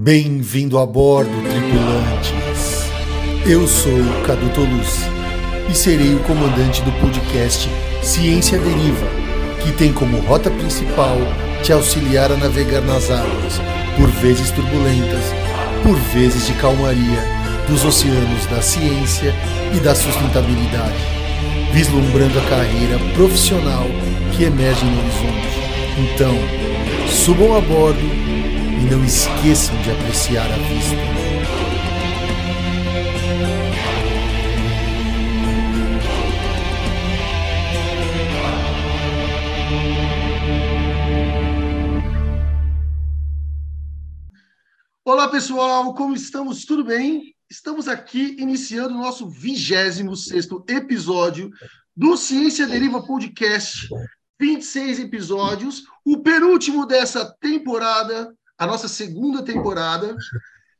Bem-vindo a bordo, tripulantes. Eu sou o Cadu Toluz e serei o comandante do podcast Ciência Deriva, que tem como rota principal te auxiliar a navegar nas águas, por vezes turbulentas, por vezes de calmaria, dos oceanos da ciência e da sustentabilidade, vislumbrando a carreira profissional que emerge no horizonte. Então, subam a bordo e não esqueçam de apreciar a vista. Olá pessoal, como estamos? Tudo bem? Estamos aqui iniciando o nosso 26 episódio do Ciência Deriva Podcast. 26 episódios, o penúltimo dessa temporada a nossa segunda temporada.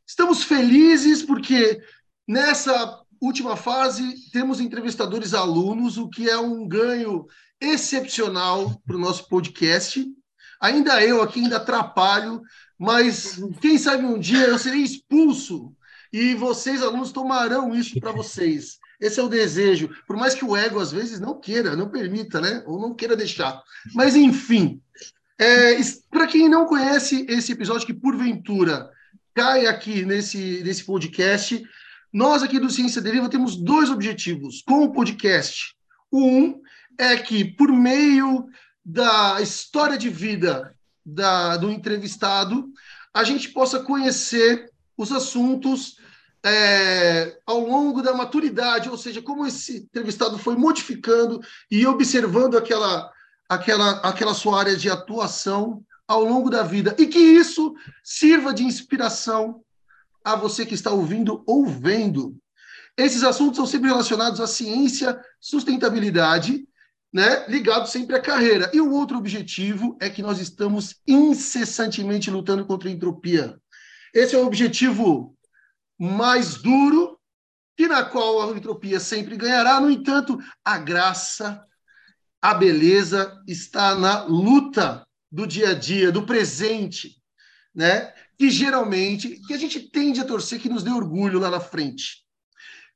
Estamos felizes porque nessa última fase temos entrevistadores alunos, o que é um ganho excepcional para o nosso podcast. Ainda eu aqui ainda atrapalho, mas quem sabe um dia eu serei expulso e vocês, alunos, tomarão isso para vocês. Esse é o desejo, por mais que o ego às vezes não queira, não permita, né? Ou não queira deixar. Mas enfim, é, Para quem não conhece esse episódio, que porventura cai aqui nesse, nesse podcast, nós aqui do Ciência Deriva temos dois objetivos com o podcast. Um é que, por meio da história de vida da, do entrevistado, a gente possa conhecer os assuntos é, ao longo da maturidade, ou seja, como esse entrevistado foi modificando e observando aquela aquela, aquela sua área de atuação ao longo da vida e que isso sirva de inspiração a você que está ouvindo ou vendo. Esses assuntos são sempre relacionados à ciência, sustentabilidade, né, ligado sempre à carreira. E o outro objetivo é que nós estamos incessantemente lutando contra a entropia. Esse é o objetivo mais duro, e na qual a entropia sempre ganhará. No entanto, a graça a beleza está na luta do dia a dia, do presente, né? Que geralmente que a gente tende a torcer que nos dê orgulho lá na frente.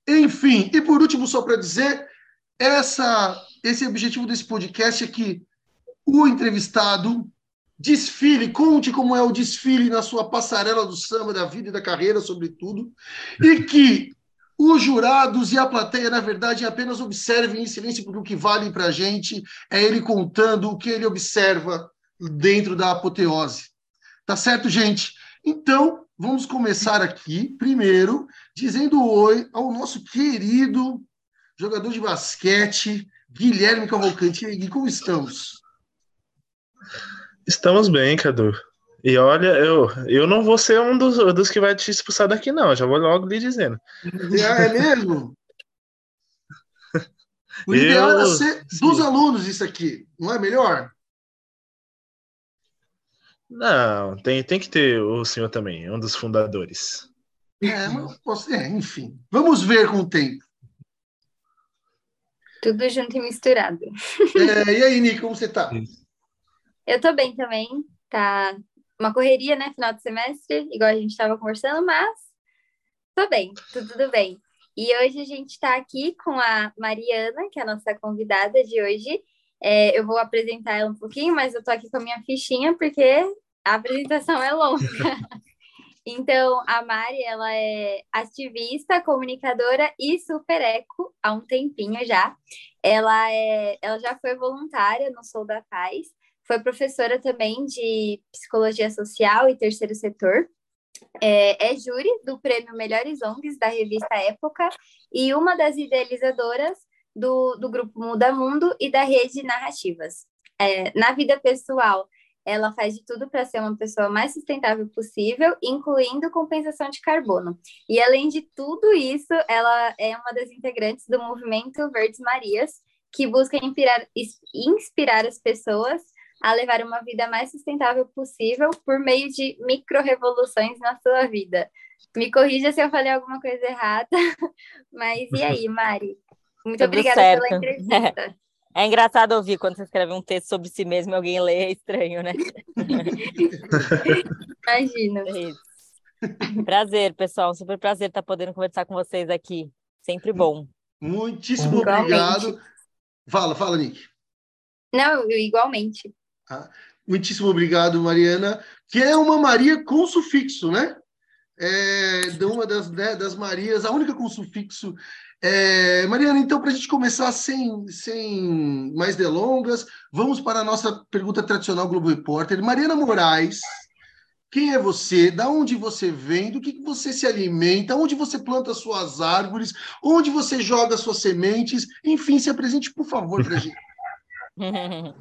Enfim, e por último, só para dizer, essa esse objetivo desse podcast é que o entrevistado desfile, conte como é o desfile na sua passarela do samba, da vida e da carreira, sobretudo, e que os jurados e a plateia, na verdade, apenas observem em silêncio, porque o que vale para a gente é ele contando o que ele observa dentro da apoteose. Tá certo, gente? Então, vamos começar aqui, primeiro, dizendo oi ao nosso querido jogador de basquete, Guilherme Cavalcante. E como estamos? Estamos bem, Cadu. E olha, eu, eu não vou ser um dos, dos que vai te expulsar daqui, não. Já vou logo lhe dizendo. É, é mesmo? O ideal eu, era ser sim. dos alunos isso aqui, não é melhor? Não, tem, tem que ter o senhor também, um dos fundadores. É, mas posso, é, enfim. Vamos ver com o tempo. Tudo junto e misturado. É, e aí, Nico, como você tá? Eu tô bem também. Tá uma correria, né? Final de semestre, igual a gente estava conversando, mas tô bem, tudo, tudo bem. E hoje a gente está aqui com a Mariana, que é a nossa convidada de hoje. É, eu vou apresentar ela um pouquinho, mas eu tô aqui com a minha fichinha porque a apresentação é longa. então, a Mari, ela é ativista, comunicadora e super eco há um tempinho já. Ela, é, ela já foi voluntária no Sou da Paz foi professora também de psicologia social e terceiro setor. É, é júri do prêmio Melhores ONGs da revista Época e uma das idealizadoras do, do grupo Muda Mundo e da rede Narrativas. É, na vida pessoal, ela faz de tudo para ser uma pessoa mais sustentável possível, incluindo compensação de carbono. E além de tudo isso, ela é uma das integrantes do movimento Verdes Marias, que busca inspirar, inspirar as pessoas a levar uma vida mais sustentável possível por meio de micro-revoluções na sua vida. Me corrija se eu falei alguma coisa errada, mas e aí, Mari? Muito Tudo obrigada certo. pela entrevista. É engraçado ouvir quando você escreve um texto sobre si mesmo e alguém lê, é estranho, né? Imagina. É prazer, pessoal. Super prazer estar podendo conversar com vocês aqui. Sempre bom. Muitíssimo igualmente. obrigado. Fala, fala, Nick. Não, igualmente. Ah, muitíssimo obrigado, Mariana, que é uma Maria com sufixo, né? É, de uma das, né, das Marias, a única com sufixo é, Mariana, então, para a gente começar sem, sem mais delongas, vamos para a nossa pergunta tradicional Globo Repórter. Mariana Moraes, quem é você? Da onde você vem? Do que, que você se alimenta? Onde você planta suas árvores? Onde você joga suas sementes? Enfim, se apresente, por favor, para a gente.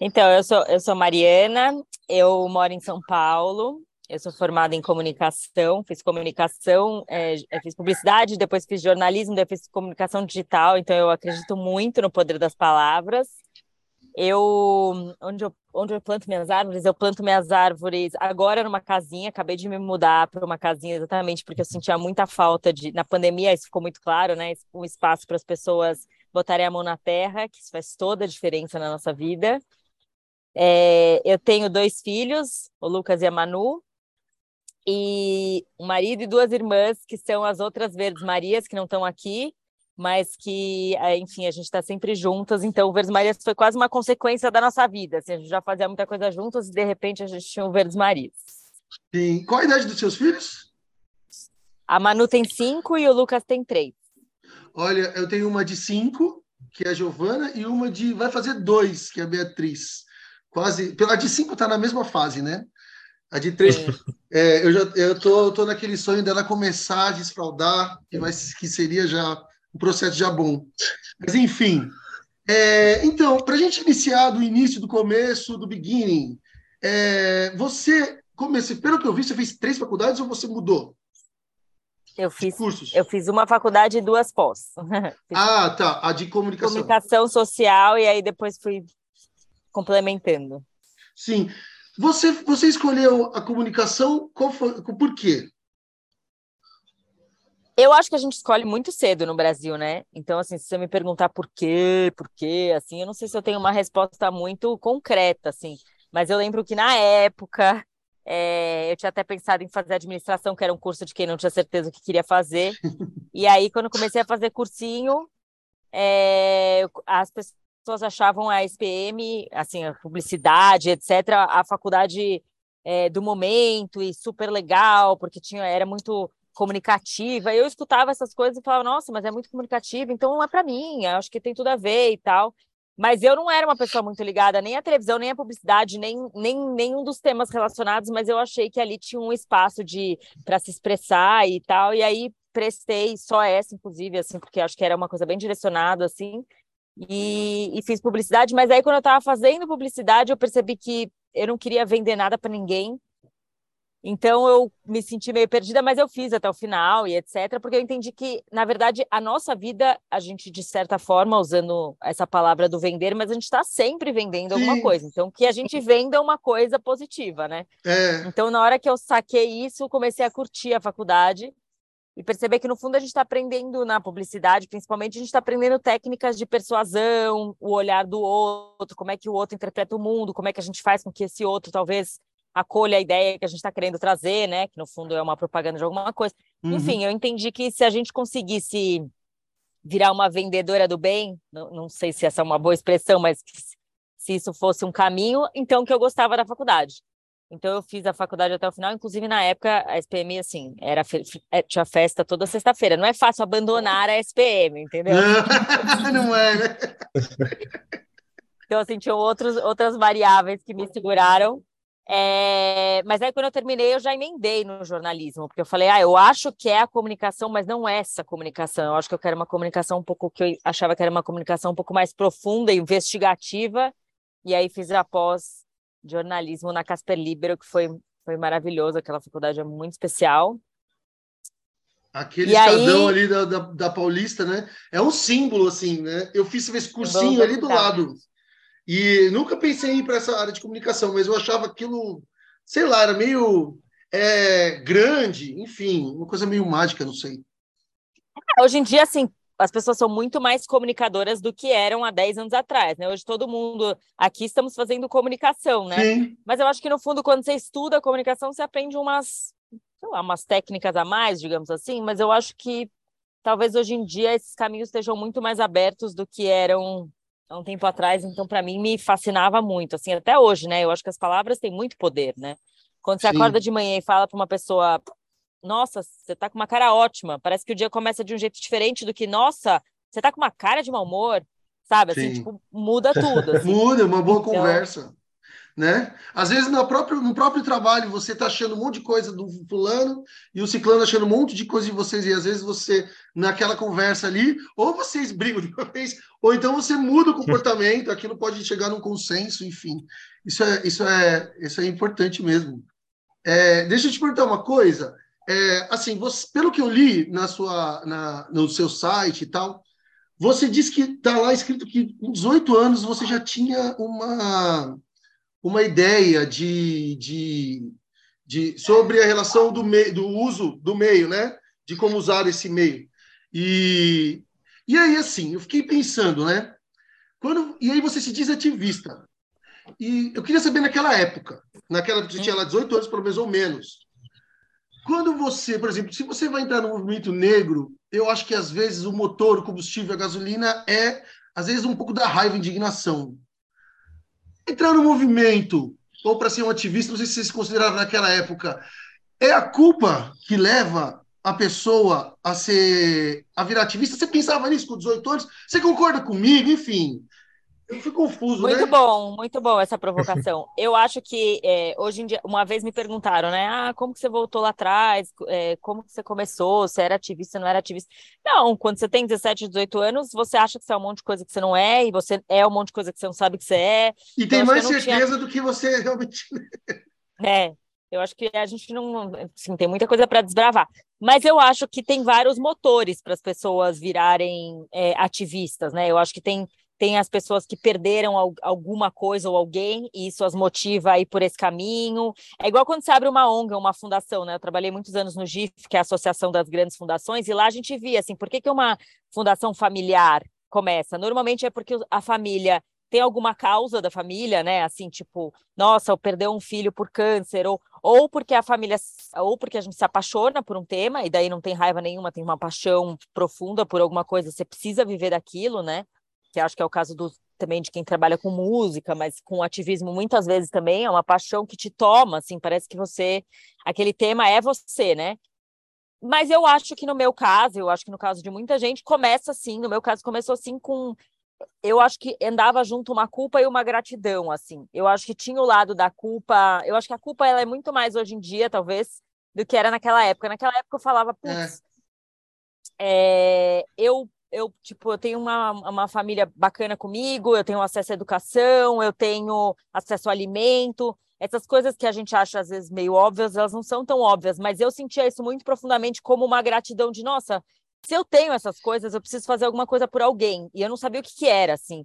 então, eu sou, eu sou Mariana, eu moro em São Paulo, eu sou formada em comunicação, fiz comunicação, é, fiz publicidade, depois fiz jornalismo, depois fiz comunicação digital, então eu acredito muito no poder das palavras. Eu onde, eu, onde eu planto minhas árvores, eu planto minhas árvores agora numa casinha, acabei de me mudar para uma casinha exatamente porque eu sentia muita falta de. Na pandemia, isso ficou muito claro, né? Um espaço para as pessoas botarem a mão na terra, que isso faz toda a diferença na nossa vida. É, eu tenho dois filhos, o Lucas e a Manu, e um marido e duas irmãs, que são as outras Verdes Marias, que não estão aqui, mas que, é, enfim, a gente está sempre juntas. Então, o Verdes Marias foi quase uma consequência da nossa vida. Assim, a gente já fazia muita coisa juntas e, de repente, a gente tinha o Verdes Marias. Sim. Qual a idade dos seus filhos? A Manu tem cinco e o Lucas tem três. Olha, eu tenho uma de cinco, que é a Giovana, e uma de. vai fazer dois, que é a Beatriz. Quase. Pela de cinco está na mesma fase, né? A de três, é, eu já eu tô, tô naquele sonho dela começar a desfraldar, que, vai, que seria já um processo já bom. Mas enfim, é, então, para a gente iniciar do início, do começo, do beginning, é, você comecei, pelo que eu vi, você fez três faculdades ou você mudou? Eu fiz, cursos? eu fiz uma faculdade e duas pós. ah, tá. A de comunicação. Comunicação social, e aí depois fui complementando. Sim. Você, você escolheu a comunicação, qual foi, por quê? Eu acho que a gente escolhe muito cedo no Brasil, né? Então, assim, se você me perguntar por quê, por quê, assim, eu não sei se eu tenho uma resposta muito concreta, assim. Mas eu lembro que na época é, eu tinha até pensado em fazer administração, que era um curso de quem não tinha certeza o que queria fazer. e aí, quando comecei a fazer cursinho, é, as pessoas pessoas achavam a SPM, assim, a publicidade, etc., a faculdade é, do momento e super legal, porque tinha, era muito comunicativa. Eu escutava essas coisas e falava, nossa, mas é muito comunicativa, então não é para mim, acho que tem tudo a ver e tal. Mas eu não era uma pessoa muito ligada nem à televisão, nem à publicidade, nem, nem nenhum dos temas relacionados, mas eu achei que ali tinha um espaço de para se expressar e tal. E aí prestei só essa, inclusive, assim, porque acho que era uma coisa bem direcionada, assim e, e fiz publicidade, mas aí quando eu estava fazendo publicidade, eu percebi que eu não queria vender nada para ninguém. Então eu me senti meio perdida, mas eu fiz até o final e etc, porque eu entendi que, na verdade, a nossa vida, a gente, de certa forma, usando essa palavra do vender, mas a gente está sempre vendendo Sim. alguma coisa. Então, que a gente venda uma coisa positiva, né? É. Então, na hora que eu saquei isso, comecei a curtir a faculdade e perceber que no fundo a gente está aprendendo na publicidade, principalmente a gente está aprendendo técnicas de persuasão, o olhar do outro, como é que o outro interpreta o mundo, como é que a gente faz com que esse outro talvez acolha a ideia que a gente está querendo trazer, né? Que no fundo é uma propaganda de alguma coisa. Uhum. Enfim, eu entendi que se a gente conseguisse virar uma vendedora do bem, não, não sei se essa é uma boa expressão, mas se isso fosse um caminho, então que eu gostava da faculdade. Então eu fiz a faculdade até o final, inclusive na época a SPM assim, era é, tinha festa toda sexta-feira. Não é fácil abandonar a SPM, entendeu? Não é, né? Então assim, tinham outros, outras variáveis que me seguraram. É... Mas aí quando eu terminei, eu já emendei no jornalismo, porque eu falei, ah, eu acho que é a comunicação, mas não é essa comunicação. Eu acho que eu quero uma comunicação um pouco que eu achava que era uma comunicação um pouco mais profunda, investigativa. E aí fiz a pós jornalismo na Casper Libero, que foi, foi maravilhoso, aquela faculdade é muito especial. Aquele e estadão aí... ali da, da, da, Paulista, né? É um símbolo, assim, né? Eu fiz esse cursinho ali do lado. E nunca pensei em ir para essa área de comunicação, mas eu achava aquilo, sei lá, era meio é, grande, enfim, uma coisa meio mágica, não sei. É, hoje em dia, assim, as pessoas são muito mais comunicadoras do que eram há 10 anos atrás, né? Hoje todo mundo aqui estamos fazendo comunicação, né? Sim. Mas eu acho que no fundo quando você estuda comunicação, você aprende umas, sei lá, umas técnicas a mais, digamos assim, mas eu acho que talvez hoje em dia esses caminhos estejam muito mais abertos do que eram há um tempo atrás, então para mim me fascinava muito, assim, até hoje, né? Eu acho que as palavras têm muito poder, né? Quando você Sim. acorda de manhã e fala para uma pessoa, nossa, você tá com uma cara ótima, parece que o dia começa de um jeito diferente do que, nossa, você tá com uma cara de mau humor, sabe? Assim, Sim. tipo, muda tudo. Assim. muda, uma boa então... conversa. Né? Às vezes no próprio, no próprio trabalho você está achando um monte de coisa do fulano e o ciclano achando um monte de coisa de vocês e às vezes você naquela conversa ali ou vocês brigam de uma vez ou então você muda o comportamento aquilo pode chegar num consenso enfim isso é isso é isso é importante mesmo é, deixa eu te perguntar uma coisa é, assim, você, pelo que eu li na sua, na, no seu site e tal, você disse que está lá escrito que com 18 anos você já tinha uma, uma ideia de, de, de sobre a relação do, meio, do uso do meio, né? De como usar esse meio. E, e aí, assim, eu fiquei pensando, né? Quando, e aí você se diz ativista. E eu queria saber naquela época, naquela você tinha lá 18 anos, pelo menos ou menos. Quando você, por exemplo, se você vai entrar no movimento negro, eu acho que às vezes o motor, o combustível, a gasolina é, às vezes, um pouco da raiva e indignação. Entrar no movimento, ou para ser um ativista, não sei se você se considerava naquela época, é a culpa que leva a pessoa a ser a virar ativista? Você pensava nisso com 18 anos? Você concorda comigo? Enfim, eu fui confuso, muito né? bom, muito bom essa provocação. Eu acho que é, hoje em dia, uma vez me perguntaram, né? Ah, como que você voltou lá atrás? É, como que você começou? Você era ativista, não era ativista? Não, quando você tem 17, 18 anos, você acha que você é um monte de coisa que você não é, e você é um monte de coisa que você não sabe que você é. E então, tem mais certeza tinha... do que você realmente é. Eu acho que a gente não assim, tem muita coisa para desbravar. Mas eu acho que tem vários motores para as pessoas virarem é, ativistas, né? Eu acho que tem tem as pessoas que perderam alguma coisa ou alguém, e isso as motiva a ir por esse caminho. É igual quando você abre uma ONG, uma fundação, né? Eu trabalhei muitos anos no GIF, que é a Associação das Grandes Fundações, e lá a gente via, assim, por que, que uma fundação familiar começa? Normalmente é porque a família tem alguma causa da família, né? Assim, tipo, nossa, eu perdeu um filho por câncer, ou, ou porque a família, ou porque a gente se apaixona por um tema, e daí não tem raiva nenhuma, tem uma paixão profunda por alguma coisa, você precisa viver daquilo, né? Que acho que é o caso do, também de quem trabalha com música, mas com ativismo muitas vezes também, é uma paixão que te toma, assim, parece que você, aquele tema é você, né? Mas eu acho que no meu caso, eu acho que no caso de muita gente, começa assim, no meu caso começou assim com eu acho que andava junto uma culpa e uma gratidão, assim. Eu acho que tinha o lado da culpa, eu acho que a culpa ela é muito mais hoje em dia, talvez, do que era naquela época. Naquela época eu falava, putz, é. É, eu eu, tipo, eu tenho uma, uma família bacana comigo, eu tenho acesso à educação, eu tenho acesso ao alimento. Essas coisas que a gente acha às vezes meio óbvias, elas não são tão óbvias, mas eu sentia isso muito profundamente como uma gratidão de, nossa, se eu tenho essas coisas, eu preciso fazer alguma coisa por alguém. E eu não sabia o que, que era, assim.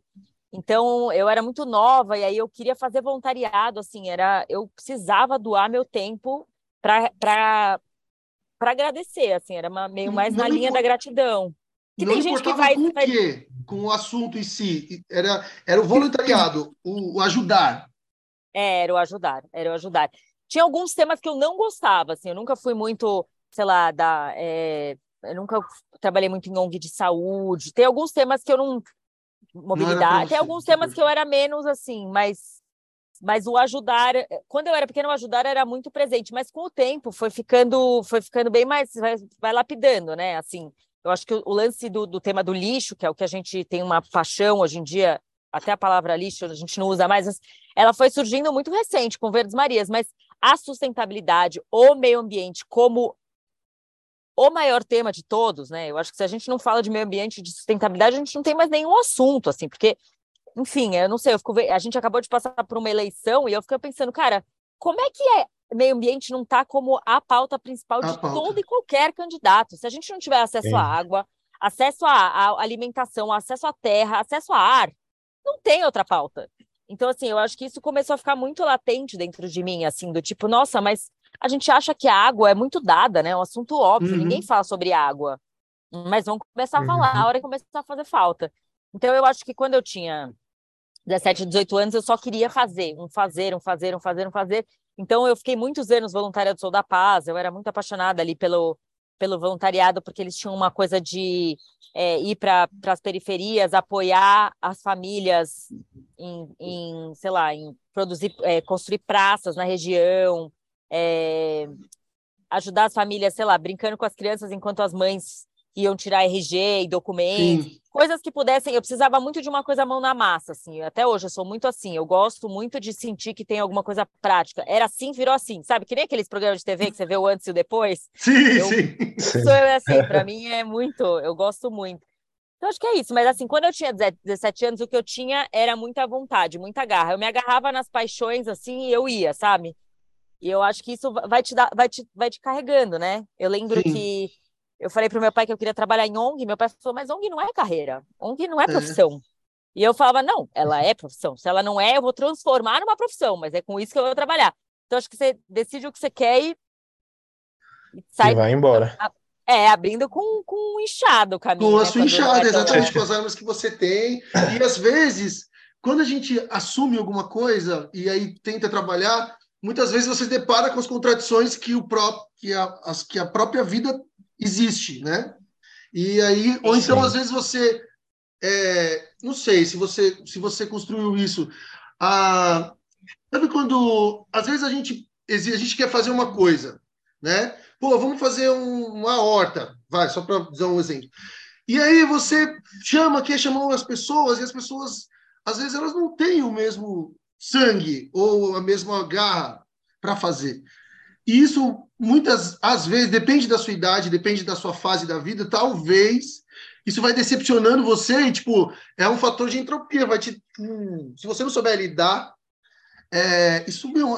Então, eu era muito nova e aí eu queria fazer voluntariado, assim, era eu precisava doar meu tempo para agradecer, assim, era uma, meio mais na linha da gratidão. Que não tem gente que vai. Com o quê? Com o assunto em si. Era, era o voluntariado, o, o ajudar. É, era o ajudar, era o ajudar. Tinha alguns temas que eu não gostava, assim, eu nunca fui muito, sei lá, da. É, eu nunca trabalhei muito em ONG de saúde. Tem alguns temas que eu não. Mobilidade. Não tem alguns temas que eu era menos assim, mas mas o ajudar, quando eu era pequena, o ajudar era muito presente, mas com o tempo foi ficando, foi ficando bem mais, vai, vai lapidando, né? Assim, eu acho que o, lance do, do tema do lixo, que é o que a gente tem uma paixão hoje em dia, até a palavra lixo a gente não usa mais, ela foi surgindo muito recente com Verdes Marias, mas a sustentabilidade, o meio ambiente como o maior tema de todos, né? Eu acho que se a gente não fala de meio ambiente e de sustentabilidade, a gente não tem mais nenhum assunto, assim, porque, enfim, eu não sei, eu fico, a gente acabou de passar por uma eleição e eu fico pensando, cara, como é que é meio ambiente não está como a pauta principal de pauta. todo e qualquer candidato. Se a gente não tiver acesso à água, acesso à, à, alimentação, acesso à terra, acesso a ar, não tem outra pauta. Então, assim, eu acho que isso começou a ficar muito latente dentro de mim, assim, do tipo, nossa, mas a gente acha que a água é muito dada, né? É um assunto óbvio, uhum. ninguém fala sobre água. Mas vamos começar a falar, uhum. a hora que começar a fazer falta. Então, eu acho que quando eu tinha 17, 18 anos, eu só queria fazer, um fazer, um fazer, um fazer, um fazer. Então, eu fiquei muitos anos voluntária do Sou da Paz, eu era muito apaixonada ali pelo, pelo voluntariado, porque eles tinham uma coisa de é, ir para as periferias, apoiar as famílias em, em sei lá, em produzir, é, construir praças na região, é, ajudar as famílias, sei lá, brincando com as crianças enquanto as mães iam tirar RG e documentos, Sim. coisas que pudessem. Eu precisava muito de uma coisa mão na massa, assim. Até hoje eu sou muito assim. Eu gosto muito de sentir que tem alguma coisa prática. Era assim, virou assim, sabe? Que nem aqueles programas de TV que você vê o antes e o depois. Sim, eu, sim. Isso é assim, para mim é muito. Eu gosto muito. Então, acho que é isso. Mas, assim, quando eu tinha 17 anos, o que eu tinha era muita vontade, muita garra. Eu me agarrava nas paixões, assim, e eu ia, sabe? E eu acho que isso vai te, dar, vai te, vai te carregando, né? Eu lembro Sim. que eu falei para o meu pai que eu queria trabalhar em ONG, meu pai falou, mas ONG não é carreira, ONG não é, é. profissão. É. E eu falava, não, ela é profissão. Se ela não é, eu vou transformar numa profissão, mas é com isso que eu vou trabalhar. Então, acho que você decide o que você quer e, sai. E vai embora. É, abrindo com, com um inchado o caminho. Com a né, sua enxada, exatamente, com as armas que você tem. E às vezes, quando a gente assume alguma coisa e aí tenta trabalhar, muitas vezes você depara com as contradições que, o próprio, que, a, as, que a própria vida existe, né? E aí, ou então às vezes você, é, não sei, se você se você construiu isso, ah, sabe quando às vezes a gente a gente quer fazer uma coisa, né? Pô, vamos fazer um, uma horta, vai, só para dar um exemplo. E aí você chama, quer chamar as pessoas e as pessoas às vezes elas não têm o mesmo sangue ou a mesma garra para fazer. E isso, muitas às vezes, depende da sua idade, depende da sua fase da vida, talvez isso vai decepcionando você e, tipo, é um fator de entropia, vai te... Hum, se você não souber lidar, é, isso meu,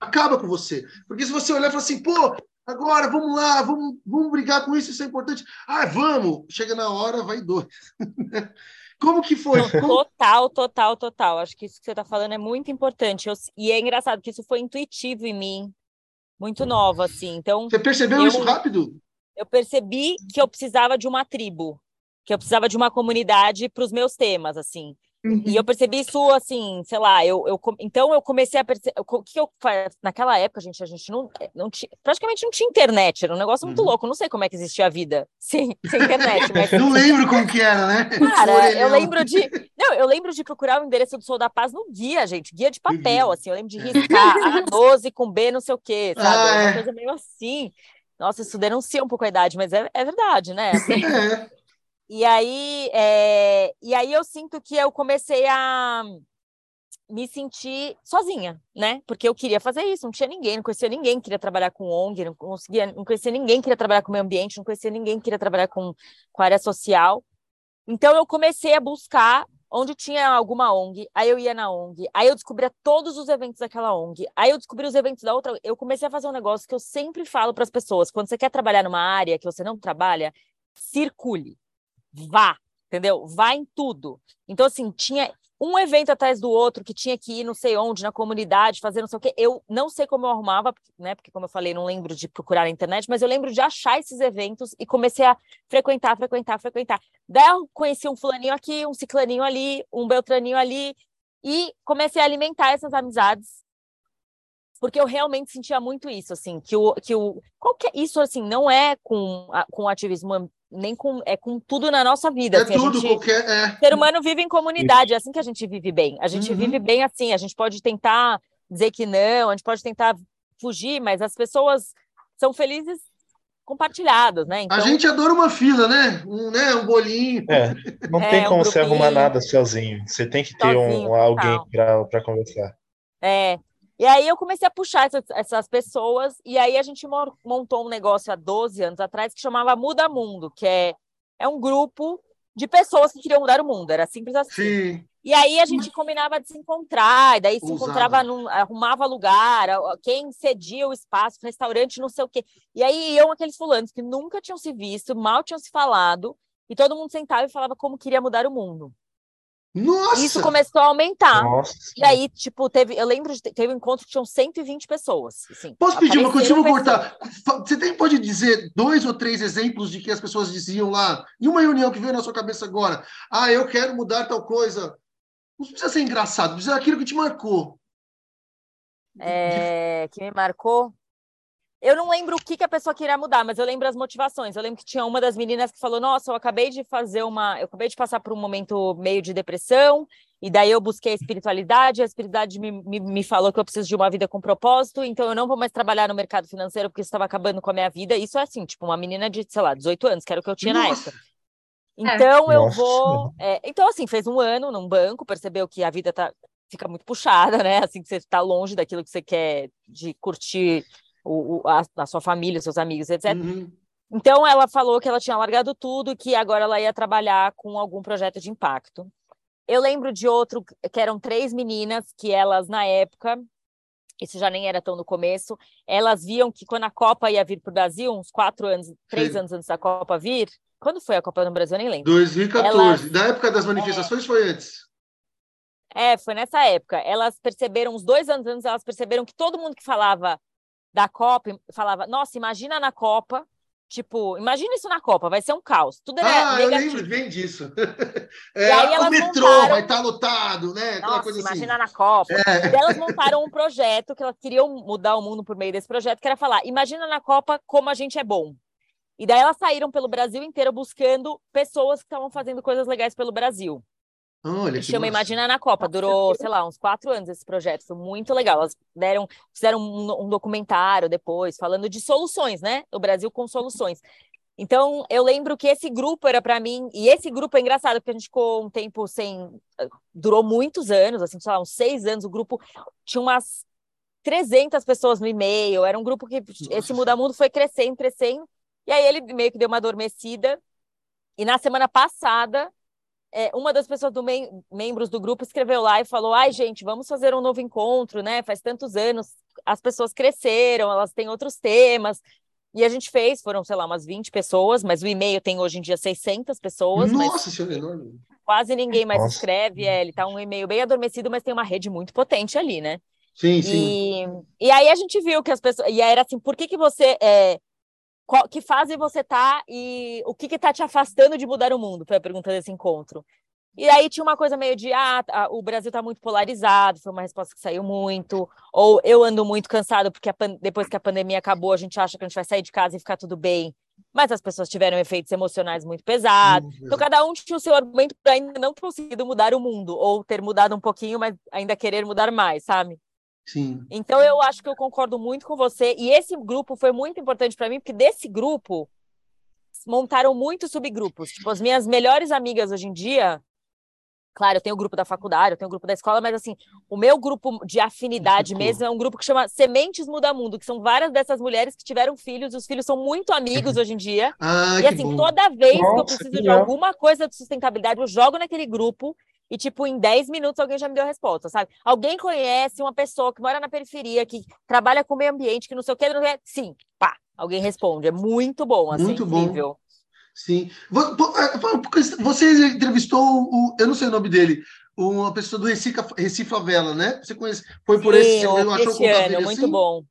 acaba com você. Porque se você olhar e falar assim, pô, agora vamos lá, vamos, vamos brigar com isso, isso é importante. Ah, vamos! Chega na hora, vai dois. Como que foi? Como... Total, total, total. Acho que isso que você está falando é muito importante. Eu, e é engraçado que isso foi intuitivo em mim muito nova, assim. Então. Você percebeu eu, isso rápido? Eu percebi que eu precisava de uma tribo, que eu precisava de uma comunidade para os meus temas, assim. Uhum. E eu percebi isso assim, sei lá, eu, eu então eu comecei a perceber o que eu naquela época, gente, a gente não, não tinha, praticamente não tinha internet, era um negócio muito uhum. louco, não sei como é que existia a vida sem, sem internet, mas não lembro como que era, né? Cara, eu lembro de, não, eu lembro de procurar o endereço do Sou da Paz no guia, gente, guia de papel, uhum. assim, eu lembro de riscar A12 com B, não sei o quê, sabe? Ah, é. Uma coisa meio assim. Nossa, isso denuncia um pouco a idade, mas é, é verdade, né? Assim, é. E aí, é... e aí eu sinto que eu comecei a me sentir sozinha, né? Porque eu queria fazer isso, não tinha ninguém, não conhecia ninguém, queria trabalhar com ONG, não conseguia, não conhecia ninguém, queria trabalhar com meio ambiente, não conhecia ninguém, queria trabalhar com, com área social. Então eu comecei a buscar onde tinha alguma ONG, aí eu ia na ONG, aí eu descobria todos os eventos daquela ONG, aí eu descobri os eventos da outra, eu comecei a fazer um negócio que eu sempre falo para as pessoas, quando você quer trabalhar numa área que você não trabalha, circule vá, entendeu? Vá em tudo. Então, assim, tinha um evento atrás do outro que tinha que ir não sei onde, na comunidade, fazer não sei o quê. Eu não sei como eu arrumava, né? Porque, como eu falei, não lembro de procurar na internet, mas eu lembro de achar esses eventos e comecei a frequentar, frequentar, frequentar. Daí eu conheci um fulaninho aqui, um ciclaninho ali, um beltraninho ali, e comecei a alimentar essas amizades. Porque eu realmente sentia muito isso, assim, que o, que o qualquer isso assim não é com, com ativismo nem com é com tudo na nossa vida. É assim, tudo, gente, qualquer. É. ser humano vive em comunidade, é assim que a gente vive bem. A gente uhum. vive bem assim, a gente pode tentar dizer que não, a gente pode tentar fugir, mas as pessoas são felizes compartilhadas, né? Então... A gente adora uma fila, né? Um, né? um bolinho. É, não é, tem como um você arrumar nada sozinho. Você tem que ter sozinho, um, alguém para conversar. É, e aí eu comecei a puxar essas, essas, pessoas, e aí a gente montou um negócio há 12 anos atrás que chamava Muda Mundo, que é, é um grupo de pessoas que queriam mudar o mundo, era simples assim. Sim. E aí a gente combinava de se encontrar, e daí se encontrava, num, arrumava lugar, quem cedia o espaço, restaurante, não sei o quê. E aí iam aqueles fulanos que nunca tinham se visto, mal tinham se falado, e todo mundo sentava e falava como queria mudar o mundo. Nossa! Isso começou a aumentar. Nossa. E aí, tipo, teve, eu lembro de teve um encontro que tinham 120 pessoas. Assim, Posso pedir uma coisa? Cortar. Você tem, pode dizer dois ou três exemplos de que as pessoas diziam lá, em uma reunião que veio na sua cabeça agora? Ah, eu quero mudar tal coisa. Não precisa ser engraçado, precisa ser aquilo que te marcou. é, que me marcou. Eu não lembro o que, que a pessoa queria mudar, mas eu lembro as motivações. Eu lembro que tinha uma das meninas que falou: Nossa, eu acabei de fazer uma. Eu acabei de passar por um momento meio de depressão, e daí eu busquei a espiritualidade, e a espiritualidade me, me, me falou que eu preciso de uma vida com propósito, então eu não vou mais trabalhar no mercado financeiro porque isso estava acabando com a minha vida. Isso é assim, tipo, uma menina de, sei lá, 18 anos, que era o que eu tinha na Nossa! época. Então eu Nossa. vou. é, então, assim, fez um ano num banco, percebeu que a vida tá, fica muito puxada, né? Assim, que você está longe daquilo que você quer de curtir o, o- a, a sua família, seus amigos, etc. Uhum. Então ela falou que ela tinha largado tudo, que agora ela ia trabalhar com algum projeto de impacto. Eu lembro de outro que eram três meninas que elas na época, isso já nem era tão no começo, elas viam que quando a Copa ia vir para o Brasil, uns quatro anos, três Sim. anos antes da Copa vir, quando foi a Copa no Brasil, eu nem lembro. 2014. Elas- Da época das manifestações foi antes. É, foi nessa época. Elas perceberam, uns dois anos antes, elas perceberam que todo mundo que falava da Copa falava: Nossa, imagina na Copa. Tipo, imagina isso na Copa, vai ser um caos. Tudo era Ah, eu negativo. lembro bem disso. É, E aí o elas metrô montaram- vai estar lotado, né? Nossa, coisa imagina assim. na Copa. É. E elas montaram um projeto que elas queriam mudar o mundo por meio desse projeto, que era falar: imagina na Copa como a gente é bom. E daí elas saíram pelo Brasil inteiro buscando pessoas que estavam fazendo coisas legais pelo Brasil. Olha, chama massa. Imagina na Copa. Durou, sei lá, uns quatro anos esse projeto. Foi muito legal. Elas deram, fizeram um, um documentário depois, falando de soluções, né? O Brasil com soluções. Então, eu lembro que esse grupo era para mim, e esse grupo é engraçado, porque a gente ficou um tempo sem. Durou muitos anos, assim, sei lá, uns seis anos. O grupo tinha umas 300 pessoas no e-mail. Era um grupo que esse Muda Mundo foi crescendo, crescendo. E aí ele meio que deu uma adormecida. E na semana passada, é, uma das pessoas do mem membros do grupo escreveu lá e falou: ai, gente, vamos fazer um novo encontro, né? Faz tantos anos, as pessoas cresceram, elas têm outros temas. E a gente fez, foram, sei lá, umas 20 pessoas, mas o e-mail tem hoje em dia 600 pessoas, mas Nossa, senhora, enorme. quase ninguém mais Nossa. escreve. É, ele tá um e-mail bem adormecido, mas tem uma rede muito potente ali, né? Sim, sim. E, e aí a gente viu que as pessoas. E aí era assim, por que, que você. É, qual, que fase você tá e o que que tá te afastando de mudar o mundo? Foi a pergunta desse encontro. E aí tinha uma coisa meio de, ah, tá, o Brasil tá muito polarizado, foi uma resposta que saiu muito, ou eu ando muito cansado porque depois que a pandemia acabou, a gente acha que a gente vai sair de casa e ficar tudo bem, mas as pessoas tiveram efeitos emocionais muito pesados. Hum, Então, cada um tinha o seu argumento para ainda não ter conseguido mudar o mundo, ou ter mudado um pouquinho, mas ainda querer mudar mais, sabe? Sim. Então eu acho que eu concordo muito com você e esse grupo foi muito importante para mim porque desse grupo montaram muitos subgrupos. Tipo as minhas melhores amigas hoje em dia, claro, eu tenho o grupo da faculdade, eu tenho o grupo da escola, mas assim, o meu grupo de afinidade mesmo é um grupo que chama Sementes Muda Mundo, que são várias dessas mulheres que tiveram filhos, os filhos são muito amigos hoje em dia. Ah, E assim, bom. toda vez que eu Nossa, preciso que de legal. alguma coisa de sustentabilidade, eu jogo naquele grupo e, tipo, em 10 minutos alguém já me deu a resposta, sabe? Alguém conhece uma pessoa que mora na periferia, que trabalha com o meio ambiente, que não sei o que, não quê. sim, pá, alguém responde. É muito bom, assim, Muito bom. incrível. Sim. Porque Você entrevistou o, eu não sei o nome dele, uma pessoa do Recife, Recife Favela, né? Você conhece, foi por esse, Sim, você o achou o contato Cristiano, dele muito assim? bom.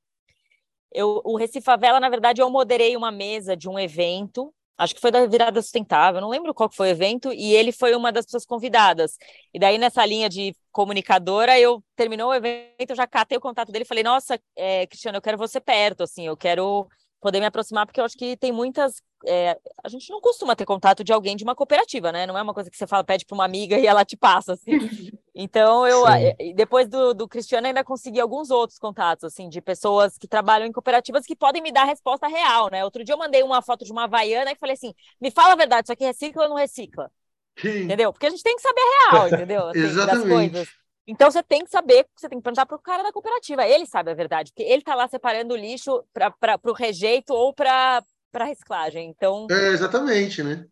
Eu, o Recife Favela, na verdade, eu moderei uma mesa de um evento, acho que foi da Virada Sustentável, não lembro qual foi o evento, e ele foi uma das pessoas convidadas. E daí, nessa linha de comunicadora, eu terminou o evento, eu já catei o contato dele e falei, nossa, é, Cristiano, eu quero você perto, assim, eu quero poder me aproximar, porque eu acho que tem muitas. é, a gente não costuma ter contato de alguém de uma cooperativa, né? Não é uma coisa que você fala, pede para uma amiga e ela te passa, assim. Então, eu, Sim. eh, depois do, do Cristiano, ainda consegui alguns outros contatos, assim, de pessoas que trabalham em cooperativas que podem me dar resposta real, né? Outro dia eu mandei uma foto de uma Havaiana e falei assim: me fala a verdade, isso aqui recicla ou não recicla? Sim. Entendeu? Porque a gente tem que saber a real, entendeu? Assim, das Exatamente. coisas. Então você tem que saber, você tem que perguntar pro cara da cooperativa. Ele sabe a verdade, porque ele tá lá separando o lixo para o rejeito ou para para reciclagem. Então, É, exatamente, né?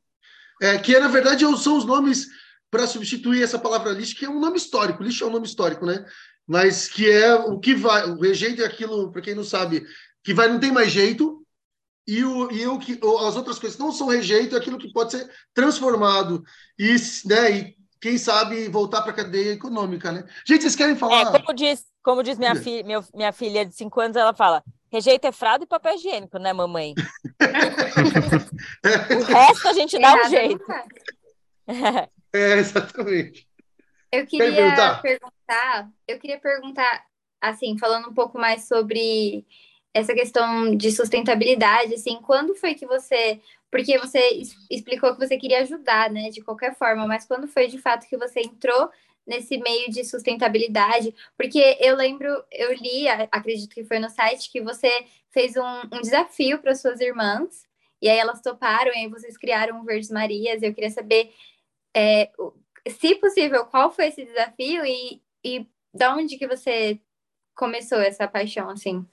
É, que na verdade são os nomes para substituir essa palavra lixo, que é um nome histórico. Lixo é um nome histórico, né? Mas que é o que vai. O rejeito é aquilo, para quem não sabe, que vai, não tem mais jeito. E, o, e o que, as outras coisas que não são rejeito é aquilo que pode ser transformado e, né, e quem sabe, voltar para a cadeia econômica, né? Gente, vocês querem falar? É, como diz, como diz minha, fi, meu, minha filha de 5 anos, ela fala: rejeita é fralda e papel higiênico, né, mamãe? o resto a gente dá um jeito. é, exatamente. Eu queria perguntar? perguntar, eu queria perguntar, assim, falando um pouco mais sobre essa questão de sustentabilidade, assim, quando foi que você, porque você explicou que você queria ajudar, né, de qualquer forma, mas quando foi de fato que você entrou nesse meio de sustentabilidade? Porque eu lembro, eu li, acredito que foi no site, que você fez um, um desafio para suas irmãs, e aí elas toparam, e aí vocês criaram o Verdes Marias, e eu queria saber, é, se possível, qual foi esse desafio e, e da onde que você começou essa paixão, assim?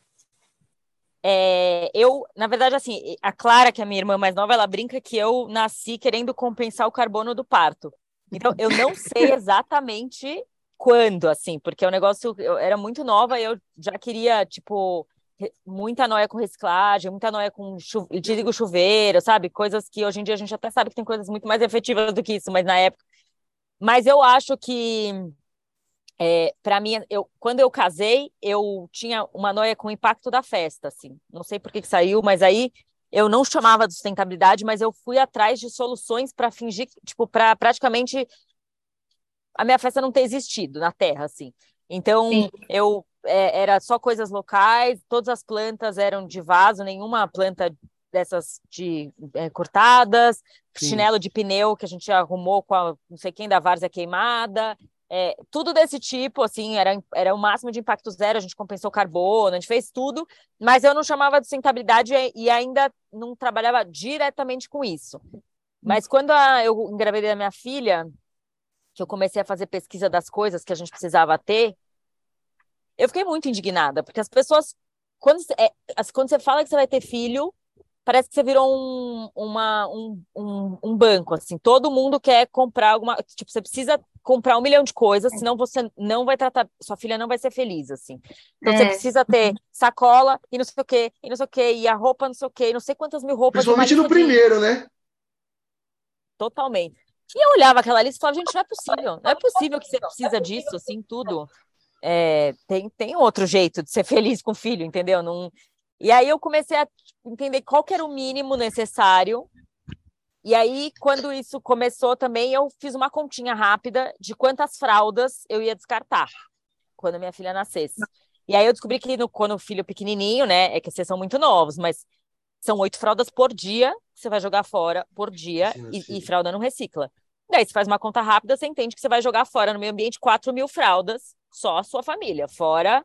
É, eu, na verdade, assim, a Clara, que é a minha irmã mais nova, ela brinca que eu nasci querendo compensar o carbono do parto. Então, eu não sei exatamente quando, assim, porque o negócio eu era muito nova e eu já queria, tipo, muita noia com reciclagem, muita noia com chuve, digo chuveiro, sabe? Coisas que hoje em dia a gente até sabe que tem coisas muito mais efetivas do que isso, mas na época. Mas eu acho que é, para mim, eu, quando eu casei, eu tinha uma noia com o impacto da festa, assim. Não sei por que, que saiu, mas aí eu não chamava de sustentabilidade, mas eu fui atrás de soluções para fingir, tipo, para praticamente a minha festa não ter existido na Terra, assim. Então, Sim. eu é, era só coisas locais, todas as plantas eram de vaso, nenhuma planta dessas de é, cortadas, Sim. chinelo de pneu que a gente arrumou com a não sei quem da várzea queimada, é, tudo desse tipo, assim, era, era o máximo de impacto zero, a gente compensou carbono, a gente fez tudo, mas eu não chamava de sustentabilidade e, ainda não trabalhava diretamente com isso. Mas quando a, eu engravidei a minha filha, que eu comecei a fazer pesquisa das coisas que a gente precisava ter, eu fiquei muito indignada, porque as pessoas, quando, é, quando você fala que você vai ter filho, parece que você virou um, uma, um, um, um, banco, assim, todo mundo quer comprar alguma, tipo, você precisa comprar um milhão de coisas, senão você não vai tratar, sua filha não vai ser feliz, assim. Então é. você precisa ter sacola e não sei o quê, e não sei o quê, e a roupa não sei o quê, e não sei quantas mil roupas. Principalmente no primeiro, né? Totalmente. E eu olhava aquela lista e falava, gente, não é possível, não é possível que você precisa disso, assim, tudo. É, tem, tem outro jeito de ser feliz com o filho, entendeu? Não, e aí eu comecei a entender qual era o mínimo necessário. E aí, quando isso começou também, eu fiz uma continha rápida de quantas fraldas eu ia descartar quando minha filha nascesse. E aí eu descobri que no, quando o filho pequenininho, né, é que vocês são muito novos, mas são oito fraldas por dia que você vai jogar fora por dia e, e, fralda não recicla. Daí você faz uma conta rápida, você entende que você vai jogar fora no meio ambiente 4 mil fraldas, só a sua família, fora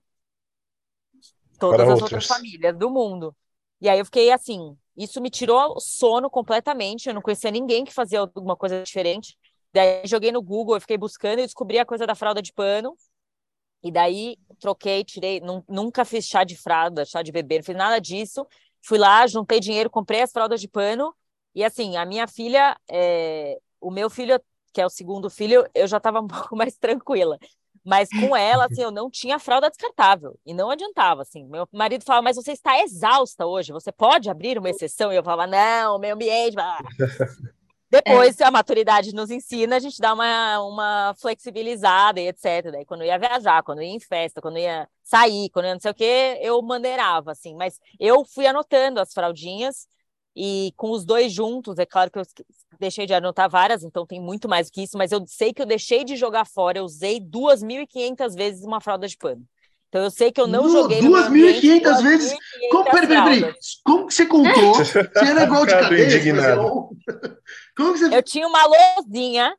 todas as outras. outras famílias do mundo. E aí eu fiquei assim, isso me tirou o sono completamente, eu não conhecia ninguém que fazia alguma coisa diferente. Daí joguei no Google, eu fiquei buscando e descobri a coisa da fralda de pano. E daí troquei, tirei, nunca fiz chá de fralda, chá de bebê, não fiz nada disso. Fui lá, juntei dinheiro, comprei as fraldas de pano. E assim, a minha filha, é... o meu filho, que é o segundo filho, eu já estava um pouco mais tranquila. Mas com ela, assim, eu não tinha fralda descartável. E não adiantava, assim. Meu marido falava, mas você está exausta hoje, você pode abrir uma exceção? E eu falava, não, meio ambiente. Depois, é. a maturidade nos ensina, a gente dá uma, uma flexibilizada e etc. Daí, quando ia viajar, quando ia em festa, quando ia sair, quando ia não sei o quê, eu maneirava, assim. Mas eu fui anotando as fraldinhas e com os dois juntos, é claro que eu deixei de anotar várias, então tem muito mais do que isso, mas eu sei que eu deixei de jogar fora, eu usei 2.500 vezes uma fralda de pano. Então eu sei que eu não du joguei 2.500 vezes? Como, peraí, peraí, peraí. Como que você contou? Você era igual de cabeça? Como que você... Eu tinha uma lousinha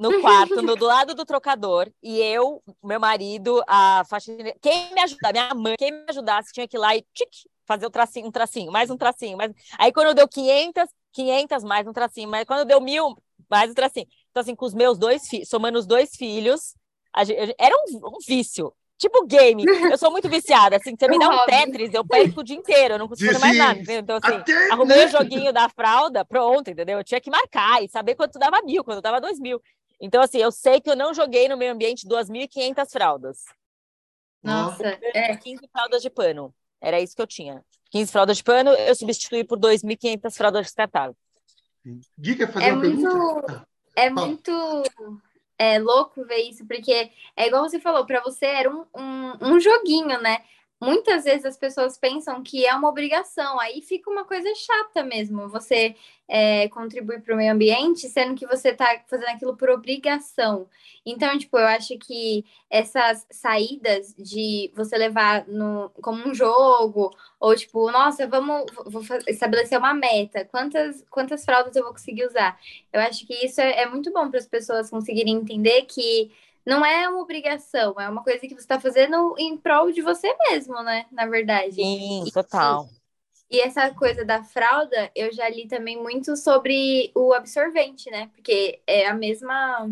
no quarto, no, do lado do trocador, e eu, meu marido, a faxineira, quem me ajudar, minha mãe, quem me ajudasse tinha que ir lá e tic, fazer o tracinho, um tracinho, mais um tracinho, mais... aí quando eu deu 500, 500 mais um tracinho, mas quando deu mil, mais um tracinho. Então assim, com os meus dois filhos, somando os dois filhos, gente, era um, um, vício. Tipo game, eu sou muito viciada, assim, você me dá um Tetris, eu perco o dia inteiro, eu não consigo mais nada, entendeu? Então, assim, arrumei o joguinho da fralda, pronto, entendeu? Eu tinha que marcar e saber quanto dava mil, quando dava dois mil. Então, assim, eu sei que eu não joguei no meio ambiente 2.500 fraldas. Nossa, é. 15 fraldas de pano. Era isso que eu tinha. 15 fraldas de pano, eu substituí por 2.500 fraldas descartáveis. Gui quer fazer é uma muito, pergunta? É muito é louco ver isso, porque é igual você falou, para você era um, um, um joguinho, né? Muitas vezes as pessoas pensam que é uma obrigação, aí fica uma coisa chata mesmo, você é, contribuir para o meio ambiente, sendo que você está fazendo aquilo por obrigação. Então, tipo, eu acho que essas saídas de você levar no, como um jogo, ou tipo, nossa, vamos vou estabelecer uma meta, quantas, quantas fraldas eu vou conseguir usar? Eu acho que isso é, é muito bom para as pessoas conseguirem entender que não é uma obrigação, é uma coisa que você está fazendo em prol de você mesmo, né? Na verdade. Sim, total. E, e essa coisa da fralda, eu já li também muito sobre o absorvente, né? Porque é a mesma,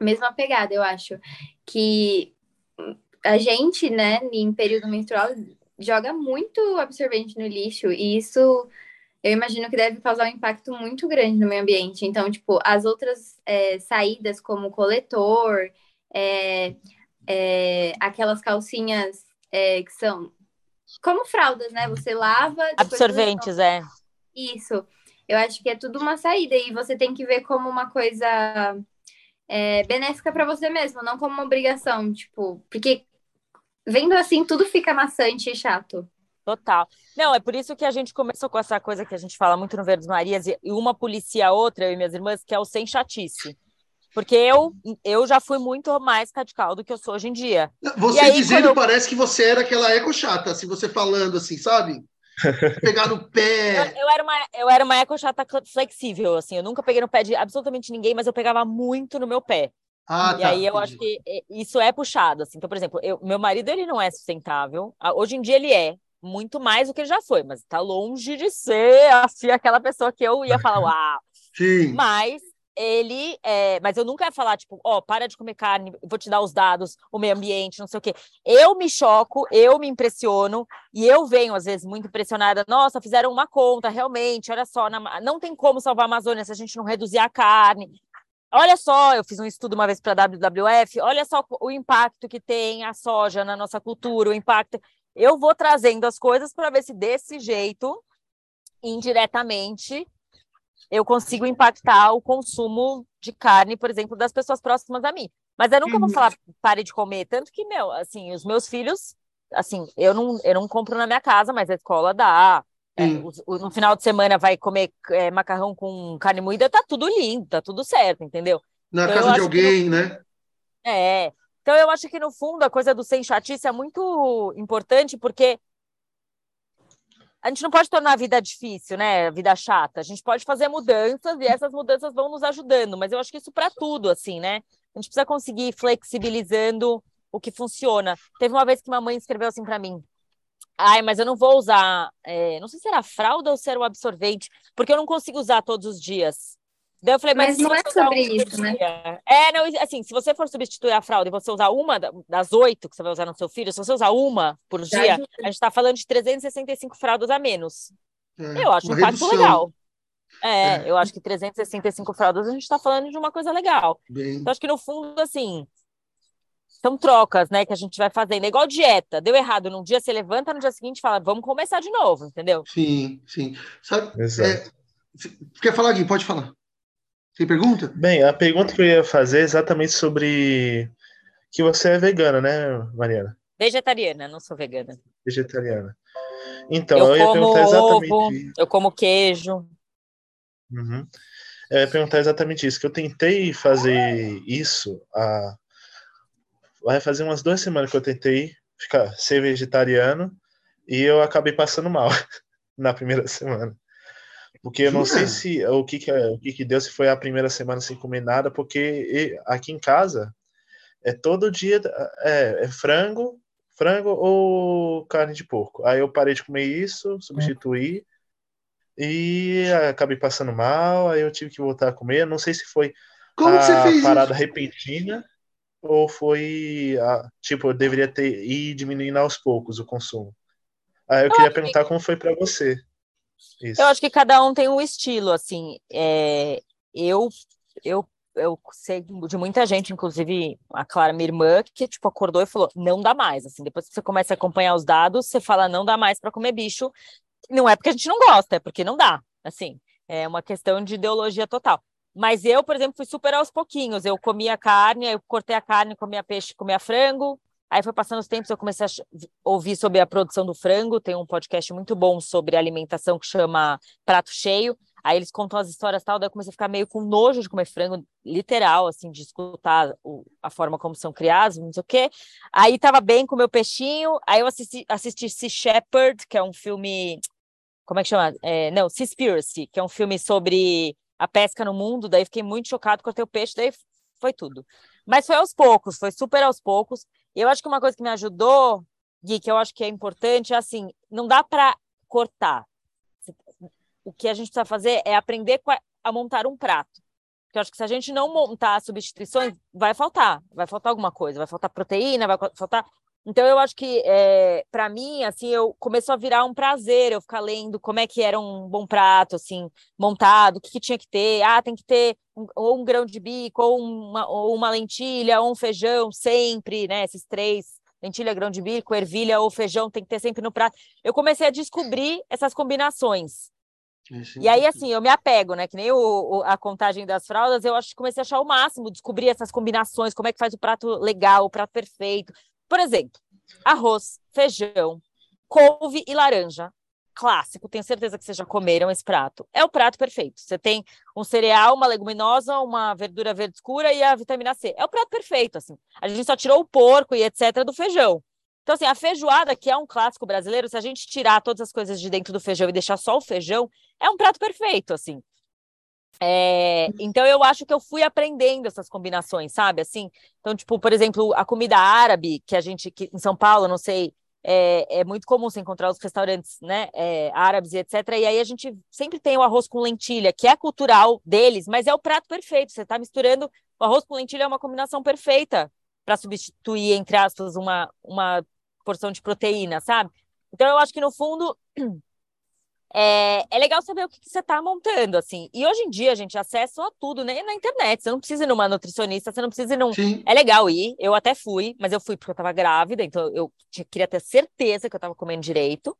mesma pegada, eu acho. Que a gente, né, em período menstrual, joga muito absorvente no lixo, e isso eu imagino que deve causar um impacto muito grande no meio ambiente. Então, tipo, as outras é, saídas, como coletor é, é, aquelas calcinhas é, que são como fraldas, né? Você lava. Absorventes, você... é. Isso. Eu acho que é tudo uma saída e você tem que ver como uma coisa é, benéfica para você mesmo, não como uma obrigação, tipo, porque vendo assim tudo fica maçante e chato. Total. Não, é por isso que a gente começou com essa coisa que a gente fala muito no Verdes Marias, e uma policia a outra, eu e minhas irmãs, que é o sem chatice. Porque eu, eu já fui muito mais radical do que eu sou hoje em dia. Você aí, dizendo eu... parece que você era aquela eco chata, assim, você falando assim, sabe? Pegar no pé. Eu, eu, era uma, eu era uma eco chata flexível, assim. Eu nunca peguei no pé de absolutamente ninguém, mas eu pegava muito no meu pé. Ah, e tá, aí eu entendi. acho que isso é puxado, assim. Então, por exemplo, eu, meu marido, ele não é sustentável. Hoje em dia ele é, muito mais do que ele já foi, mas está longe de ser assim, aquela pessoa que eu ia falar, uau. Sim. Mas ele, é, mas eu nunca ia falar, tipo, ó, oh, para de comer carne, vou te dar os dados, o meio ambiente, não sei o quê. Eu me choco, eu me impressiono, e eu venho, às vezes, muito impressionada. Nossa, fizeram uma conta, realmente, olha só, na, não tem como salvar a Amazônia se a gente não reduzir a carne. Olha só, eu fiz um estudo uma vez para a WWF, olha só o impacto que tem a soja na nossa cultura, o impacto. Eu vou trazendo as coisas para ver se desse jeito, indiretamente, eu consigo impactar o consumo de carne, por exemplo, das pessoas próximas a mim. Mas eu nunca uhum. vou falar pare de comer, tanto que, meu, assim, os meus filhos, assim, eu não, eu não compro na minha casa, mas a escola dá. É, o, o, no final de semana vai comer é, macarrão com carne moída, tá tudo lindo, tá tudo certo, entendeu? Na então, casa de alguém, né? É. Então eu acho que no fundo a coisa do sem chatice é muito importante, porque a gente não pode tornar a vida difícil, né? A vida chata. A gente pode fazer mudanças e essas mudanças vão nos ajudando, mas eu acho que isso para tudo, assim, né? A gente precisa conseguir ir flexibilizando o que funciona. Teve uma vez que uma mãe escreveu assim para mim: Ai, mas eu não vou usar, é, não sei se era fralda ou se era o absorvente, porque eu não consigo usar todos os dias. Daí eu falei, mas, mas não é sobre isso, né? É, não, assim, se você for substituir a fralda e você usar uma das oito que você vai usar no seu filho, se você usar uma por dia, a gente está falando de 365 fraldas a menos. É, eu acho um impacto redução. legal. É, é, eu acho que 365 fraldas a gente está falando de uma coisa legal. Bem... Então, acho que no fundo, assim, são trocas, né, que a gente vai fazendo. É igual dieta. Deu errado num dia, você levanta no dia seguinte e fala, vamos começar de novo, entendeu? Sim, sim. Sabe, é, quer falar, Gui? Pode falar. Tem pergunta? Bem, a pergunta que eu ia fazer é exatamente sobre que você é vegana, né, Mariana? Vegetariana, não sou vegana. Vegetariana. Então, eu, eu ia perguntar exatamente. Ovo, eu como queijo. Uhum. Eu ia perguntar exatamente isso, que eu tentei fazer isso há... vai fazer umas duas semanas que eu tentei ficar ser vegetariano e eu acabei passando mal na primeira semana. Porque eu não sei se o que que, o que que deu, se foi a primeira semana sem comer nada, porque aqui em casa é todo dia é, é frango, frango ou carne de porco. Aí eu parei de comer isso, substituí e acabei passando mal, aí eu tive que voltar a comer. Não sei se foi Como a parada isso? repentina ou foi a, tipo, eu deveria ter ir diminuindo aos poucos o consumo. Aí eu queria perguntar como foi para você. Isso. Eu acho que cada um tem um estilo, assim. É, eu, eu, eu sei de muita gente, inclusive a Clara, minha irmã, que tipo acordou e falou: não dá mais. Assim, depois que você começa a acompanhar os dados, você fala: não dá mais para comer bicho. Não é porque a gente não gosta, é porque não dá. Assim, é uma questão de ideologia total. Mas eu, por exemplo, fui super aos pouquinhos. Eu comia carne, eu cortei a carne, comia peixe, comia frango. Aí foi passando os tempos, eu comecei a ouvir sobre a produção do frango. Tem um podcast muito bom sobre alimentação que chama Prato Cheio. Aí eles contam as histórias tal, daí eu comecei a ficar meio com nojo de comer frango, literal, assim, de escutar o, a forma como são criados, não sei o quê. Aí tava bem com o meu peixinho, aí eu assisti, assisti Sea Shepherd, que é um filme. Como é que chama? É, não, Seaspiracy, que é um filme sobre a pesca no mundo. Daí fiquei muito chocado, cortei o peixe, daí foi tudo. Mas foi aos poucos, foi super aos poucos. Eu acho que uma coisa que me ajudou, Gui, que eu acho que é importante, é assim: não dá para cortar o que a gente precisa fazer é aprender a montar um prato. Porque eu acho que se a gente não montar substituições, vai faltar, vai faltar alguma coisa, vai faltar proteína, vai faltar. Então eu acho que é, para mim, assim, eu começou a virar um prazer eu ficar lendo como é que era um bom prato, assim, montado, o que, que tinha que ter. Ah, tem que ter um, ou um grão de bico, ou uma, ou uma lentilha, ou um feijão, sempre, né? Esses três lentilha, grão de bico, ervilha ou feijão tem que ter sempre no prato. Eu comecei a descobrir essas combinações. E aí, assim, eu me apego, né? Que nem o, o, a contagem das fraldas, eu acho que comecei a achar o máximo, descobrir essas combinações, como é que faz o prato legal, o prato perfeito. Por exemplo, arroz, feijão, couve e laranja. Clássico, tenho certeza que vocês já comeram esse prato. É o prato perfeito. Você tem um cereal, uma leguminosa, uma verdura verde escura e a vitamina C. É o prato perfeito, assim. A gente só tirou o porco e etc. do feijão. Então, assim, a feijoada, que é um clássico brasileiro, se a gente tirar todas as coisas de dentro do feijão e deixar só o feijão, é um prato perfeito, assim. É, então eu acho que eu fui aprendendo essas combinações, sabe? Assim, então tipo, por exemplo, a comida árabe que a gente que em São Paulo, não sei, é, é muito comum você encontrar os restaurantes, né, é, árabes e etc. E aí a gente sempre tem o arroz com lentilha, que é cultural deles, mas é o prato perfeito. Você está misturando o arroz com lentilha é uma combinação perfeita para substituir entre aspas uma uma porção de proteína, sabe? Então eu acho que no fundo é, é legal saber o que, que você está montando, assim. E hoje em dia, a gente, acesso a tudo, né? Na internet. Você não precisa ir numa nutricionista, você não precisa ir num. Sim. É legal ir. Eu até fui, mas eu fui porque eu estava grávida, então eu queria ter certeza que eu estava comendo direito.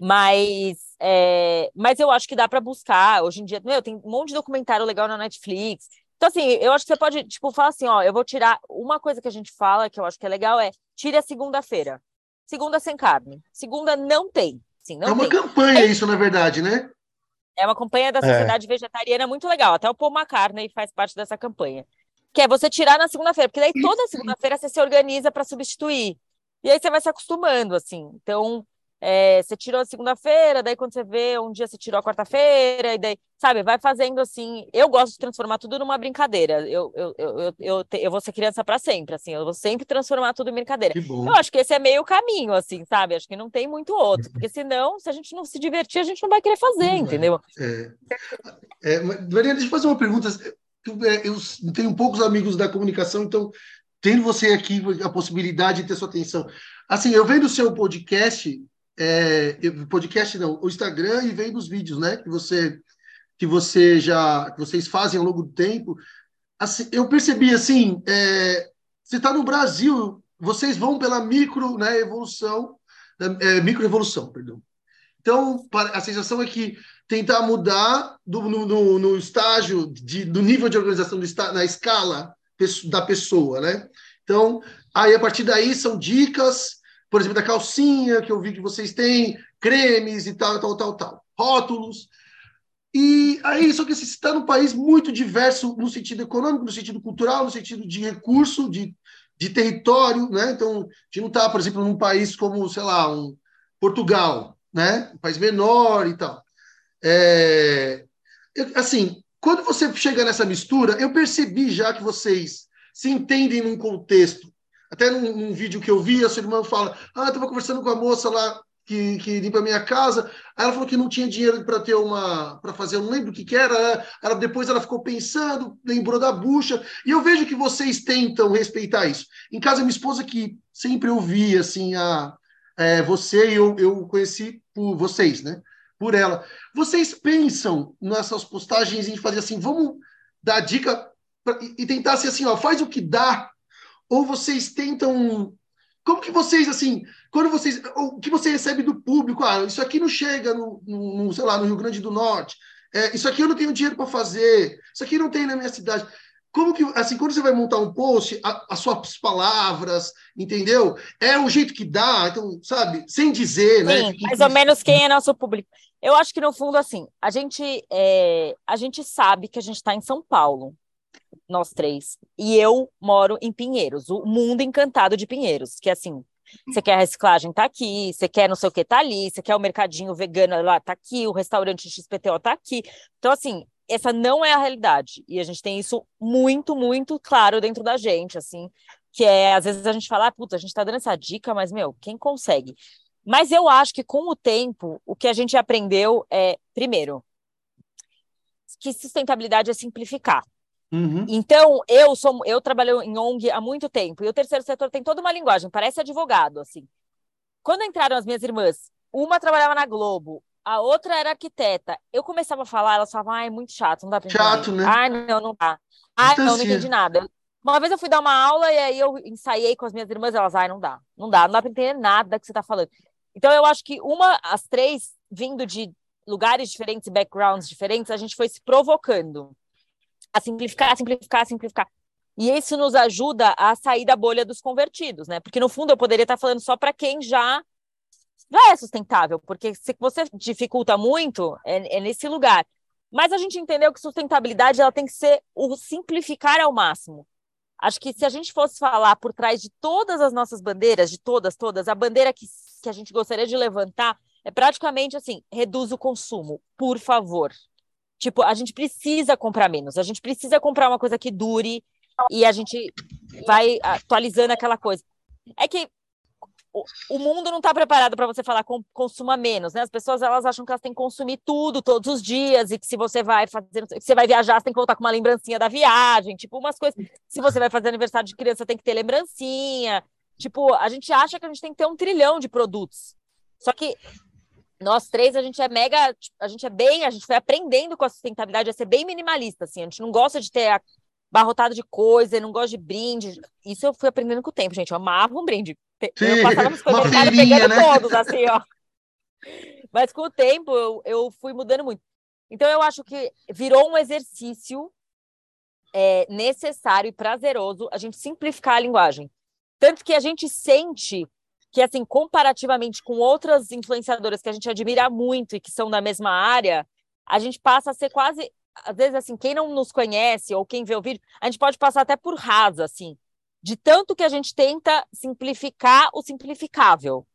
Mas, é, mas eu acho que dá para buscar. Hoje em dia, meu, tem um monte de documentário legal na Netflix. Então, assim, eu acho que você pode, tipo, falar assim, ó, eu vou tirar. Uma coisa que a gente fala, que eu acho que é legal, é tire a segunda-feira. Segunda sem carne. Segunda não tem. Assim, é uma tem. campanha é... isso, na verdade, né? É uma campanha da é. Sociedade é. Vegetariana muito legal. Até o Paul McCartney faz parte dessa campanha. Que é você tirar na segunda-feira, porque daí toda segunda-feira você se organiza para substituir. E aí você vai se acostumando, assim. Então, é, você tirou a segunda-feira, daí quando você vê, um dia você tirou a quarta-feira, e daí, sabe, vai fazendo assim. Eu gosto de transformar tudo numa brincadeira. Eu, eu, eu, eu, eu, vou ser criança para sempre, assim, eu vou sempre transformar tudo em brincadeira. Eu acho que esse é meio caminho, assim, sabe? Acho que não tem muito outro, porque senão, se a gente não se divertir, a gente não vai querer fazer, entendeu? É. É, Maria, deixa eu fazer uma pergunta. É, eu tenho poucos amigos da comunicação, então tendo você aqui a possibilidade de ter sua atenção. Assim, eu vendo o seu podcast, é, podcast não, o Instagram e vem dos vídeos, né? Que você que você já que vocês fazem ao longo do tempo. Assim, eu percebi assim, é, você está no Brasil, vocês vão pela micro, né, evolução, é, micro evolução, perdão. Então, a sensação é que tentar mudar do, no, no, no estágio de, do nível de organização do, na escala da pessoa, né? Então, aí a partir daí são dicas por exemplo, da calcinha, que eu vi que vocês têm, cremes e tal, tal, tal, tal, rótulos. E aí, só que você está num país muito diverso no sentido econômico, no sentido cultural, no sentido de recurso, de, de território, né? Então, a gente não está, por exemplo, num país como, sei lá, um Portugal, né? Um país menor e tal. É, eu, assim, quando você chega nessa mistura, eu percebi já que vocês se entendem num contexto até num, num, vídeo que eu vi, a sua irmã fala: Ah, estava conversando com a moça lá que, que limpa a minha casa. Aí ela falou que não tinha dinheiro para ter uma. para fazer, eu não lembro o que, que era. Ela, depois ela ficou pensando, lembrou da bucha. E eu vejo que vocês tentam respeitar isso. Em casa, minha esposa, que sempre ouvia assim, a, é, você, eu, eu conheci por vocês, né? Por ela. Vocês pensam nessas postagens em fazer assim, vamos dar dica pra, e tentar ser assim, ó, faz o que dá ou vocês tentam. Como que vocês, assim, quando vocês. O que você recebe do público? Ah, isso aqui não chega no, no, sei lá, no Rio Grande do Norte. é, isso aqui eu não tenho dinheiro para fazer, isso aqui não tem na minha cidade. Como que, assim, quando você vai montar um post, a, as suas palavras, entendeu? É o jeito que dá, então, sabe? Sem dizer, né? Sim, mais ou menos quem é nosso público. Eu acho que, no fundo, assim, a gente, é, a gente sabe que a gente está em São Paulo, nós três, e eu moro em Pinheiros, o mundo encantado de Pinheiros, que, assim, você quer a reciclagem, tá aqui. Você quer não sei o que, tá ali. Você quer o mercadinho vegano lá, tá aqui. O restaurante XPTO tá aqui. Então, assim, essa não é a realidade. E a gente tem isso muito, muito claro dentro da gente, assim, que é, às vezes a gente fala, ah, puta, a gente tá dando essa dica, mas, meu, quem consegue? Mas eu acho que com o tempo, o que a gente aprendeu é, primeiro, que sustentabilidade é simplificar. Uhum. Então, eu sou eu trabalho em ONG há muito tempo, e o terceiro setor tem toda uma linguagem, parece advogado, assim. Quando entraram as minhas irmãs, uma trabalhava na Globo, a outra era arquiteta. Eu começava a falar, elas falavam, ah, é muito chato, não dá pra entender. Chato, né? Ah, não, não dá. Ah, então, não, não entendi nada. Uma vez eu fui dar uma aula e aí eu ensaiei com as minhas irmãs, elas, ah, não dá, não dá, não dá pra entender nada que você tá falando. Então eu acho que uma, as três, vindo de lugares diferentes backgrounds diferentes, a gente foi se provocando a simplificar, simplificar, simplificar. E isso nos ajuda a sair da bolha dos convertidos, né? Porque no fundo eu poderia estar falando só para quem já já é sustentável, porque se você dificulta muito, é, é, nesse lugar. Mas a gente entendeu que sustentabilidade ela tem que ser o simplificar ao máximo. Acho que se a gente fosse falar por trás de todas as nossas bandeiras, de todas, todas, a bandeira que, que a gente gostaria de levantar é praticamente assim: reduz o consumo, por favor. Tipo, a gente precisa comprar menos, a gente precisa comprar uma coisa que dure e a gente vai atualizando aquela coisa. É que o, mundo não está preparado para você falar consuma menos, né? As pessoas elas acham que elas têm que consumir tudo todos os dias e que se você vai fazer, se você vai viajar, você tem que voltar com uma lembrancinha da viagem, tipo umas coisas. Se você vai fazer aniversário de criança, tem que ter lembrancinha. Tipo, a gente acha que a gente tem que ter um trilhão de produtos. Só que nós três, a gente é mega, a gente é bem, a gente foi aprendendo com a sustentabilidade a ser bem minimalista, assim. A gente não gosta de ter barrotado de coisa, não gosta de brinde. Isso eu fui aprendendo com o tempo, gente. Eu amava um brinde. Sim, eu passava no supermercado pegando né? todos, assim, ó. Mas com o tempo eu, eu fui mudando muito. Então eu acho que virou um exercício é, necessário e prazeroso a gente simplificar a linguagem. Tanto que a gente sente que, assim, comparativamente com outras influenciadoras que a gente admira muito e que são da mesma área, a gente passa a ser quase, às vezes, assim, quem não nos conhece ou quem vê o vídeo, a gente pode passar até por rasa, assim de tanto que a gente tenta simplificar o simplificável.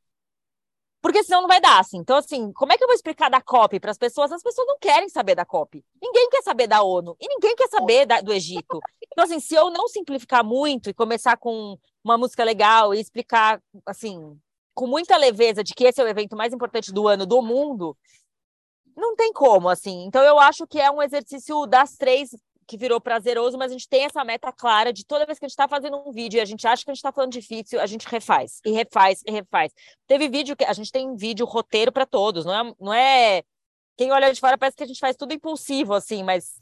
Porque senão não vai dar, assim. Então, assim, como é que eu vou explicar da COP para as pessoas? As pessoas não querem saber da COP. Ninguém quer saber da ONU. E ninguém quer saber da, do Egito. Então, assim, se eu não simplificar muito e começar com uma música legal e explicar, assim, com muita leveza de que esse é o evento mais importante do ano do mundo, não tem como, assim. Então, eu acho que é um exercício das três que virou prazeroso, mas a gente tem essa meta clara de toda vez que a gente está fazendo um vídeo e a gente acha que a gente está falando difícil, a gente refaz, e refaz, e refaz. Teve vídeo que a gente tem vídeo roteiro para todos, não é, não é. Quem olha de fora parece que a gente faz tudo impulsivo, assim, mas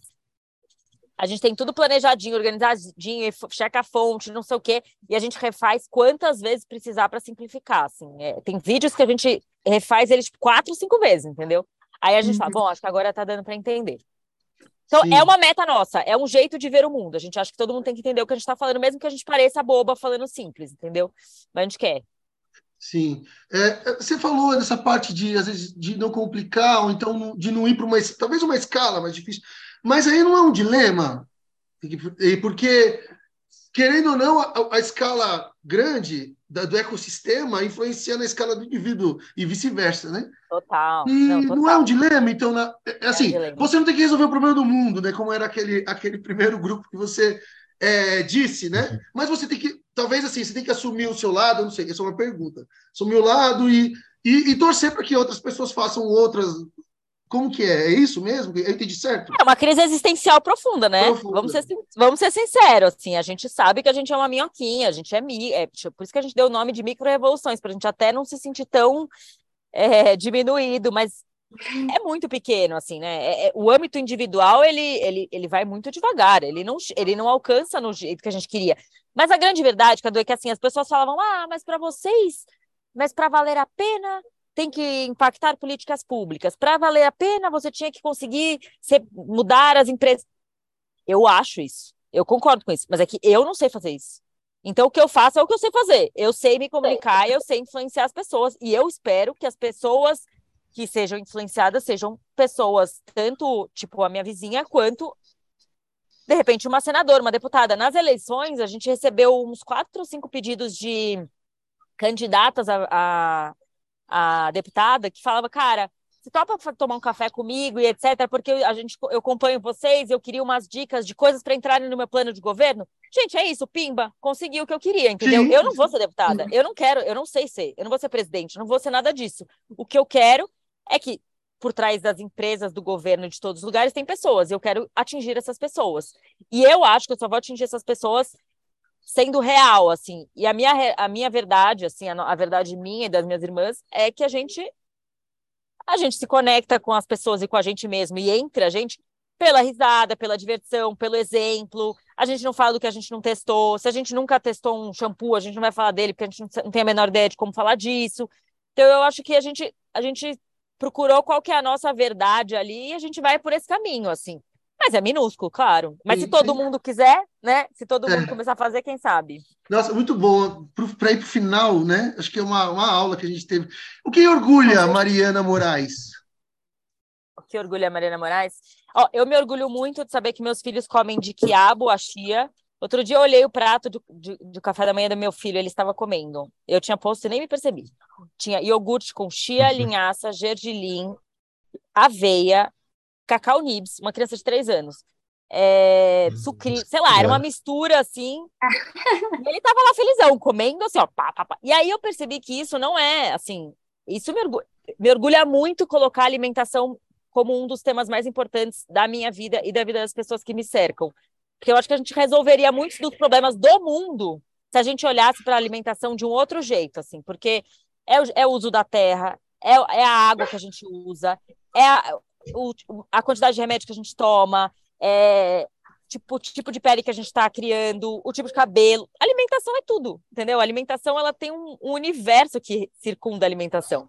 a gente tem tudo planejadinho, organizadinho, checa a fonte, não sei o quê, e a gente refaz quantas vezes precisar para simplificar, assim. É, tem vídeos que a gente refaz eles tipo, quatro, cinco vezes, entendeu? Aí a gente uhum. fala, bom, acho que agora tá dando para entender. Então, Sim. é uma meta nossa, é um jeito de ver o mundo. A gente acha que todo mundo tem que entender o que a gente está falando, mesmo que a gente pareça boba falando simples, entendeu? Mas a gente quer. Sim. É, você falou dessa parte de, às vezes, de não complicar, ou então de não ir para uma, talvez uma escala mais difícil. Mas aí não é um dilema, porque, querendo ou não, a, a escala grande do ecossistema influencia na escala do indivíduo e vice-versa, né? Total. E não, total. não, é um dilema, então, na, assim, é um você não tem que resolver o problema do mundo, né? Como era aquele, aquele primeiro grupo que você é, disse, né? Uhum. Mas você tem que, talvez assim, você tem que assumir o seu lado, não sei, essa é uma pergunta. Assumir o lado e, e, e torcer para que outras pessoas façam outras como que é? É isso mesmo? Eu entendi certo? É uma crise existencial profunda, né? Profunda. Vamos, ser, vamos ser sinceros, assim, a gente sabe que a gente é uma minhoquinha, a gente é, mi, é por isso que a gente deu o nome de micro-revoluções, para a gente até não se sentir tão é, diminuído, mas é muito pequeno, assim, né? É, é, o âmbito individual, ele, ele, ele vai muito devagar, ele não, ele não alcança no jeito que a gente queria. Mas a grande verdade, Cadu, é que assim, as pessoas falavam, ah, mas para vocês, mas para valer a pena, tem que impactar políticas públicas. Para valer a pena, você tinha que conseguir ser, mudar as empresas. Eu acho isso. Eu concordo com isso, mas é que eu não sei fazer isso. Então, o que eu faço é o que eu sei fazer. Eu sei me comunicar, eu sei influenciar as pessoas. E eu espero que as pessoas que sejam influenciadas sejam pessoas, tanto tipo a minha vizinha, quanto de repente uma senadora, uma deputada. Nas eleições, a gente recebeu uns quatro ou cinco pedidos de candidatas a, a, a deputada que falava, cara, você topa tomar um café comigo e etc, porque a gente, eu acompanho vocês, eu queria umas dicas de coisas para entrarem no meu plano de governo. Gente, é isso, pimba, consegui o que eu queria, entendeu? Eu não vou ser deputada, eu não quero, eu não sei ser, eu não vou ser presidente, não vou ser nada disso. O que eu quero é que por trás das empresas, do governo, de todos os lugares, tem pessoas. Eu quero atingir essas pessoas. E eu acho que eu só vou atingir essas pessoas sendo real, assim. E a minha, a minha verdade, assim, a, a verdade minha e das minhas irmãs é que a gente a gente se conecta com as pessoas e com a gente mesmo e entre a gente pela risada, pela diversão, pelo exemplo. A gente não fala do que a gente não testou. Se a gente nunca testou um shampoo, a gente não vai falar dele porque a gente não tem a menor ideia de como falar disso. Então eu acho que a gente a gente procurou qual que é a nossa verdade ali e a gente vai por esse caminho, assim. Mas é minúsculo, claro. Mas sim, se todo mundo quiser, né? Se todo mundo é. começar a fazer, quem sabe? Nossa, muito bom. Para ir para o final, né? Acho que é uma, uma aula que a gente teve. O que orgulha Mariana Moraes? O que orgulha Mariana Moraes? Ó, eu me orgulho muito de saber que meus filhos comem de quiabo a chia. Outro dia eu olhei o prato do, de, do café da manhã do meu filho, ele estava comendo. Eu tinha posto e nem me percebi. Tinha iogurte com chia, linhaça, gergelim, aveia, Cacau Nibs, uma criança de três anos. É, hum, sucri, sei lá, era uma mistura assim. e ele tava lá felizão, comendo assim, ó, pá, pá, pá. E aí eu percebi que isso não é assim. Isso me, orgulha, me orgulha muito colocar alimentação como um dos temas mais importantes da minha vida e da vida das pessoas que me cercam. Porque eu acho que a gente resolveria muitos dos problemas do mundo se a gente olhasse para a alimentação de um outro jeito, assim, porque é o, é o uso da terra, é, é a água que a gente usa, é a, o, a quantidade de remédio que a gente toma, é, tipo, o tipo de pele que a gente está criando, o tipo de cabelo. Alimentação é tudo, entendeu? A alimentação ela tem um, um universo que circunda a alimentação.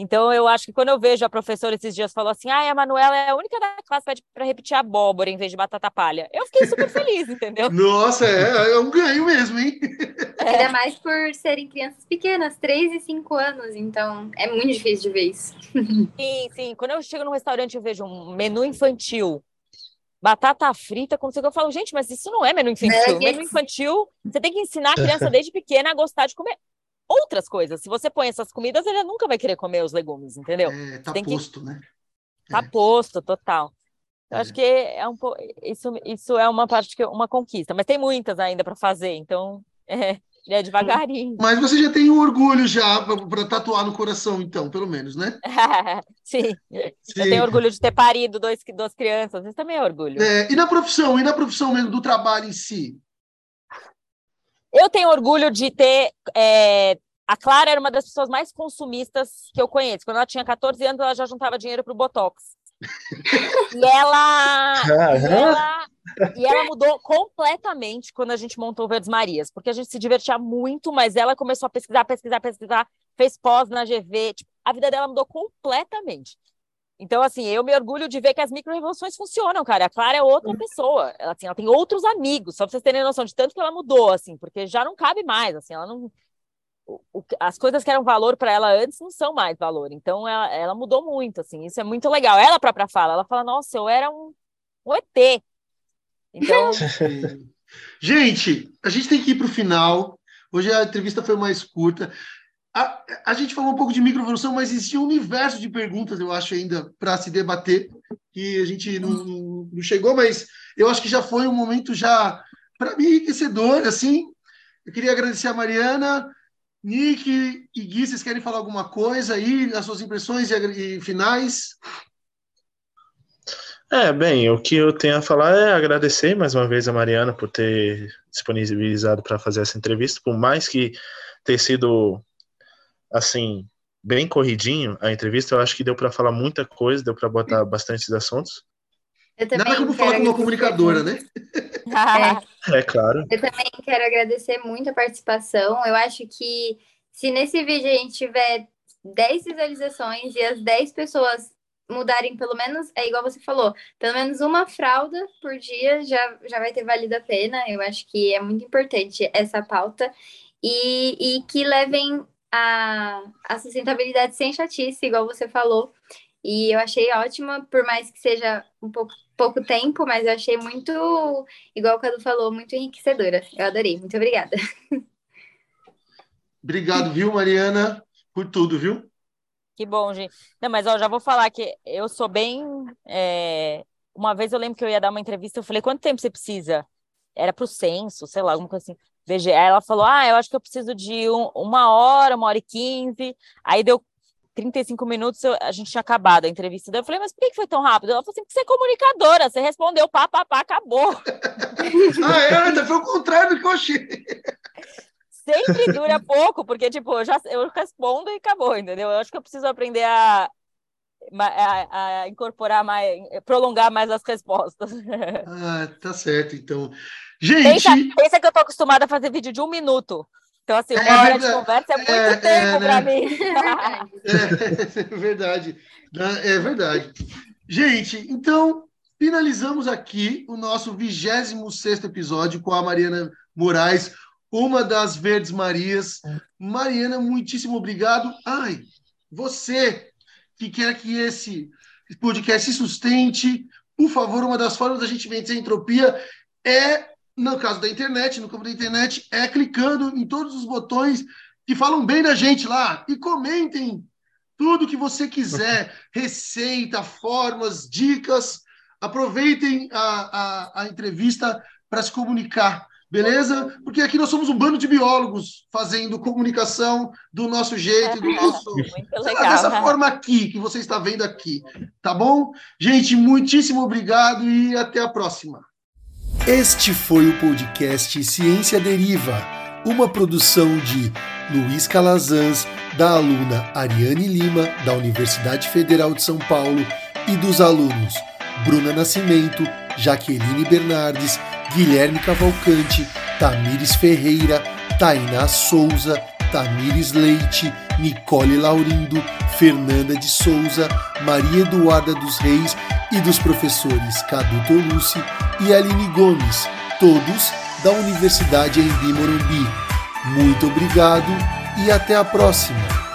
Então, eu acho que quando eu vejo a professora esses dias falou assim: ah, a Manuela é a única da classe para repetir abóbora em vez de batata palha. Eu fiquei super feliz, entendeu? Nossa, é, é um ganho mesmo, hein? É. Ainda mais por serem crianças pequenas, 3 e 5 anos, então é muito difícil de ver isso. Sim, sim. Quando eu chego no restaurante e vejo um menu infantil, batata frita, como eu falo, gente, mas isso não é menu infantil. É, menu infantil, você tem que ensinar a criança desde pequena a gostar de comer outras coisas. Se você põe essas comidas, ele nunca vai querer comer os legumes, entendeu? É, tá Tem posto, que... né? Tá é. posto, total. Eu é. acho que é um pouco isso, isso é uma parte que uma conquista, mas tem muitas ainda para fazer, então é, é devagarinho. Mas você já tem um orgulho já para tatuar no coração, então, pelo menos, né? Sim. Sim. Eu tenho orgulho de ter parido dois, duas crianças, isso também é orgulho. É, e na profissão, e na profissão mesmo do trabalho em si? Eu tenho orgulho de ter. É, a Clara era uma das pessoas mais consumistas que eu conheço. Quando ela tinha 14 anos, ela já juntava dinheiro para o Botox. e ela, e ela, e ela mudou completamente quando a gente montou Verdes Marias, porque a gente se divertia muito, mas ela começou a pesquisar, pesquisar, pesquisar, fez pós na GV, tipo, a vida dela mudou completamente. Então, assim, eu me orgulho de ver que as micro-revoluções funcionam, cara. A Clara é outra uhum. pessoa. Ela, assim, ela tem outros amigos, só pra vocês terem noção de tanto que ela mudou, assim, porque já não cabe mais, assim, ela não... O, as coisas que eram valor para ela antes não são mais valor. Então, ela, ela, mudou muito, assim, isso é muito legal. Ela própria fala, ela fala, nossa, eu era um, um ET. Então... gente, a gente tem que ir para o final. Hoje a entrevista foi mais curta. A, a, gente falou um pouco de microevolução, mas existe um universo de perguntas, eu acho, ainda para se debater, que a gente não, não, chegou, mas eu acho que já foi um momento já, para mim, enriquecedor, assim. Eu queria agradecer a Mariana, Nick e Gui, vocês querem falar alguma coisa aí, as suas impressões e, e finais? É, bem, o que eu tenho a falar é agradecer mais uma vez a Mariana por ter disponibilizado para fazer essa entrevista, por mais que ter sido assim, bem corridinho a entrevista. Eu acho que deu para falar muita coisa, deu para botar bastantes assuntos. Nada como falar com uma comunicadora, né? é. é claro. Eu também quero agradecer muito a participação. Eu acho que se nesse vídeo a gente tiver 10 visualizações e as 10 pessoas mudarem pelo menos, é igual você falou, pelo menos uma fralda por dia já, já vai ter valido a pena. Eu acho que é muito importante essa pauta e, e que levem a, a sustentabilidade sem chatice, igual você falou. E eu achei ótima, por mais que seja um pouco, pouco tempo, mas eu achei muito, igual o Cadu falou, muito enriquecedora. Eu adorei. Muito obrigada. Obrigado, viu, Mariana, por tudo, viu? Que bom, gente. Não, mas ó, já vou falar que eu sou bem. É... Uma vez eu lembro que eu ia dar uma entrevista, eu falei, quanto tempo você precisa? Era para o censo, sei lá, alguma coisa assim. Aí ela falou, ah, eu acho que eu preciso de um, uma hora, uma hora e quinze. Aí deu 35 minutos, eu, a gente tinha acabado a entrevista. Daí eu falei, mas por que foi tão rápido? Ela falou assim, porque você é comunicadora, você respondeu, pá, pá, pá, acabou. ah, é? Ainda foi o contrário do que eu achei. Sempre dura pouco, porque, tipo, eu, já, eu respondo e acabou, entendeu? Eu acho que eu preciso aprender a, a, a incorporar mais, prolongar mais as respostas. Ah, tá certo, então. Gente. Pensa, pensa que eu tô acostumada a fazer vídeo de um minuto. Então, assim, uma é hora de conversa é muito é, tempo é, para né? mim. É, é verdade. É verdade. Gente, então, finalizamos aqui o nosso 26 episódio com a Mariana Moraes, uma das Verdes Marias. Mariana, muitíssimo obrigado. Ai, você que quer que esse podcast se sustente, por favor, uma das formas da gente vencer a entropia é no caso da internet, no campo da internet, é clicando em todos os botões que falam bem da gente lá e comentem tudo que você quiser, receita, formas, dicas. Aproveitem a, a, a entrevista para se comunicar, beleza? Porque aqui nós somos um bando de biólogos fazendo comunicação do nosso jeito, do nosso. Lá, dessa forma aqui, que você está vendo aqui. Tá bom? Gente, muitíssimo obrigado e até a próxima. Este foi o podcast Ciência Deriva, uma produção de Luiz Calazans, da aluna Ariane Lima, da Universidade Federal de São Paulo, e dos alunos Bruna Nascimento, Jaqueline Bernardes, Guilherme Cavalcante, Tamires Ferreira, Tainá Souza, Tamires Leite, Nicole Laurindo, Fernanda de Souza, Maria Eduarda dos Reis e dos professores Cadu Tolucci e Aline Gomes, todos da Universidade Embi Morumbi. Muito obrigado e até a próxima!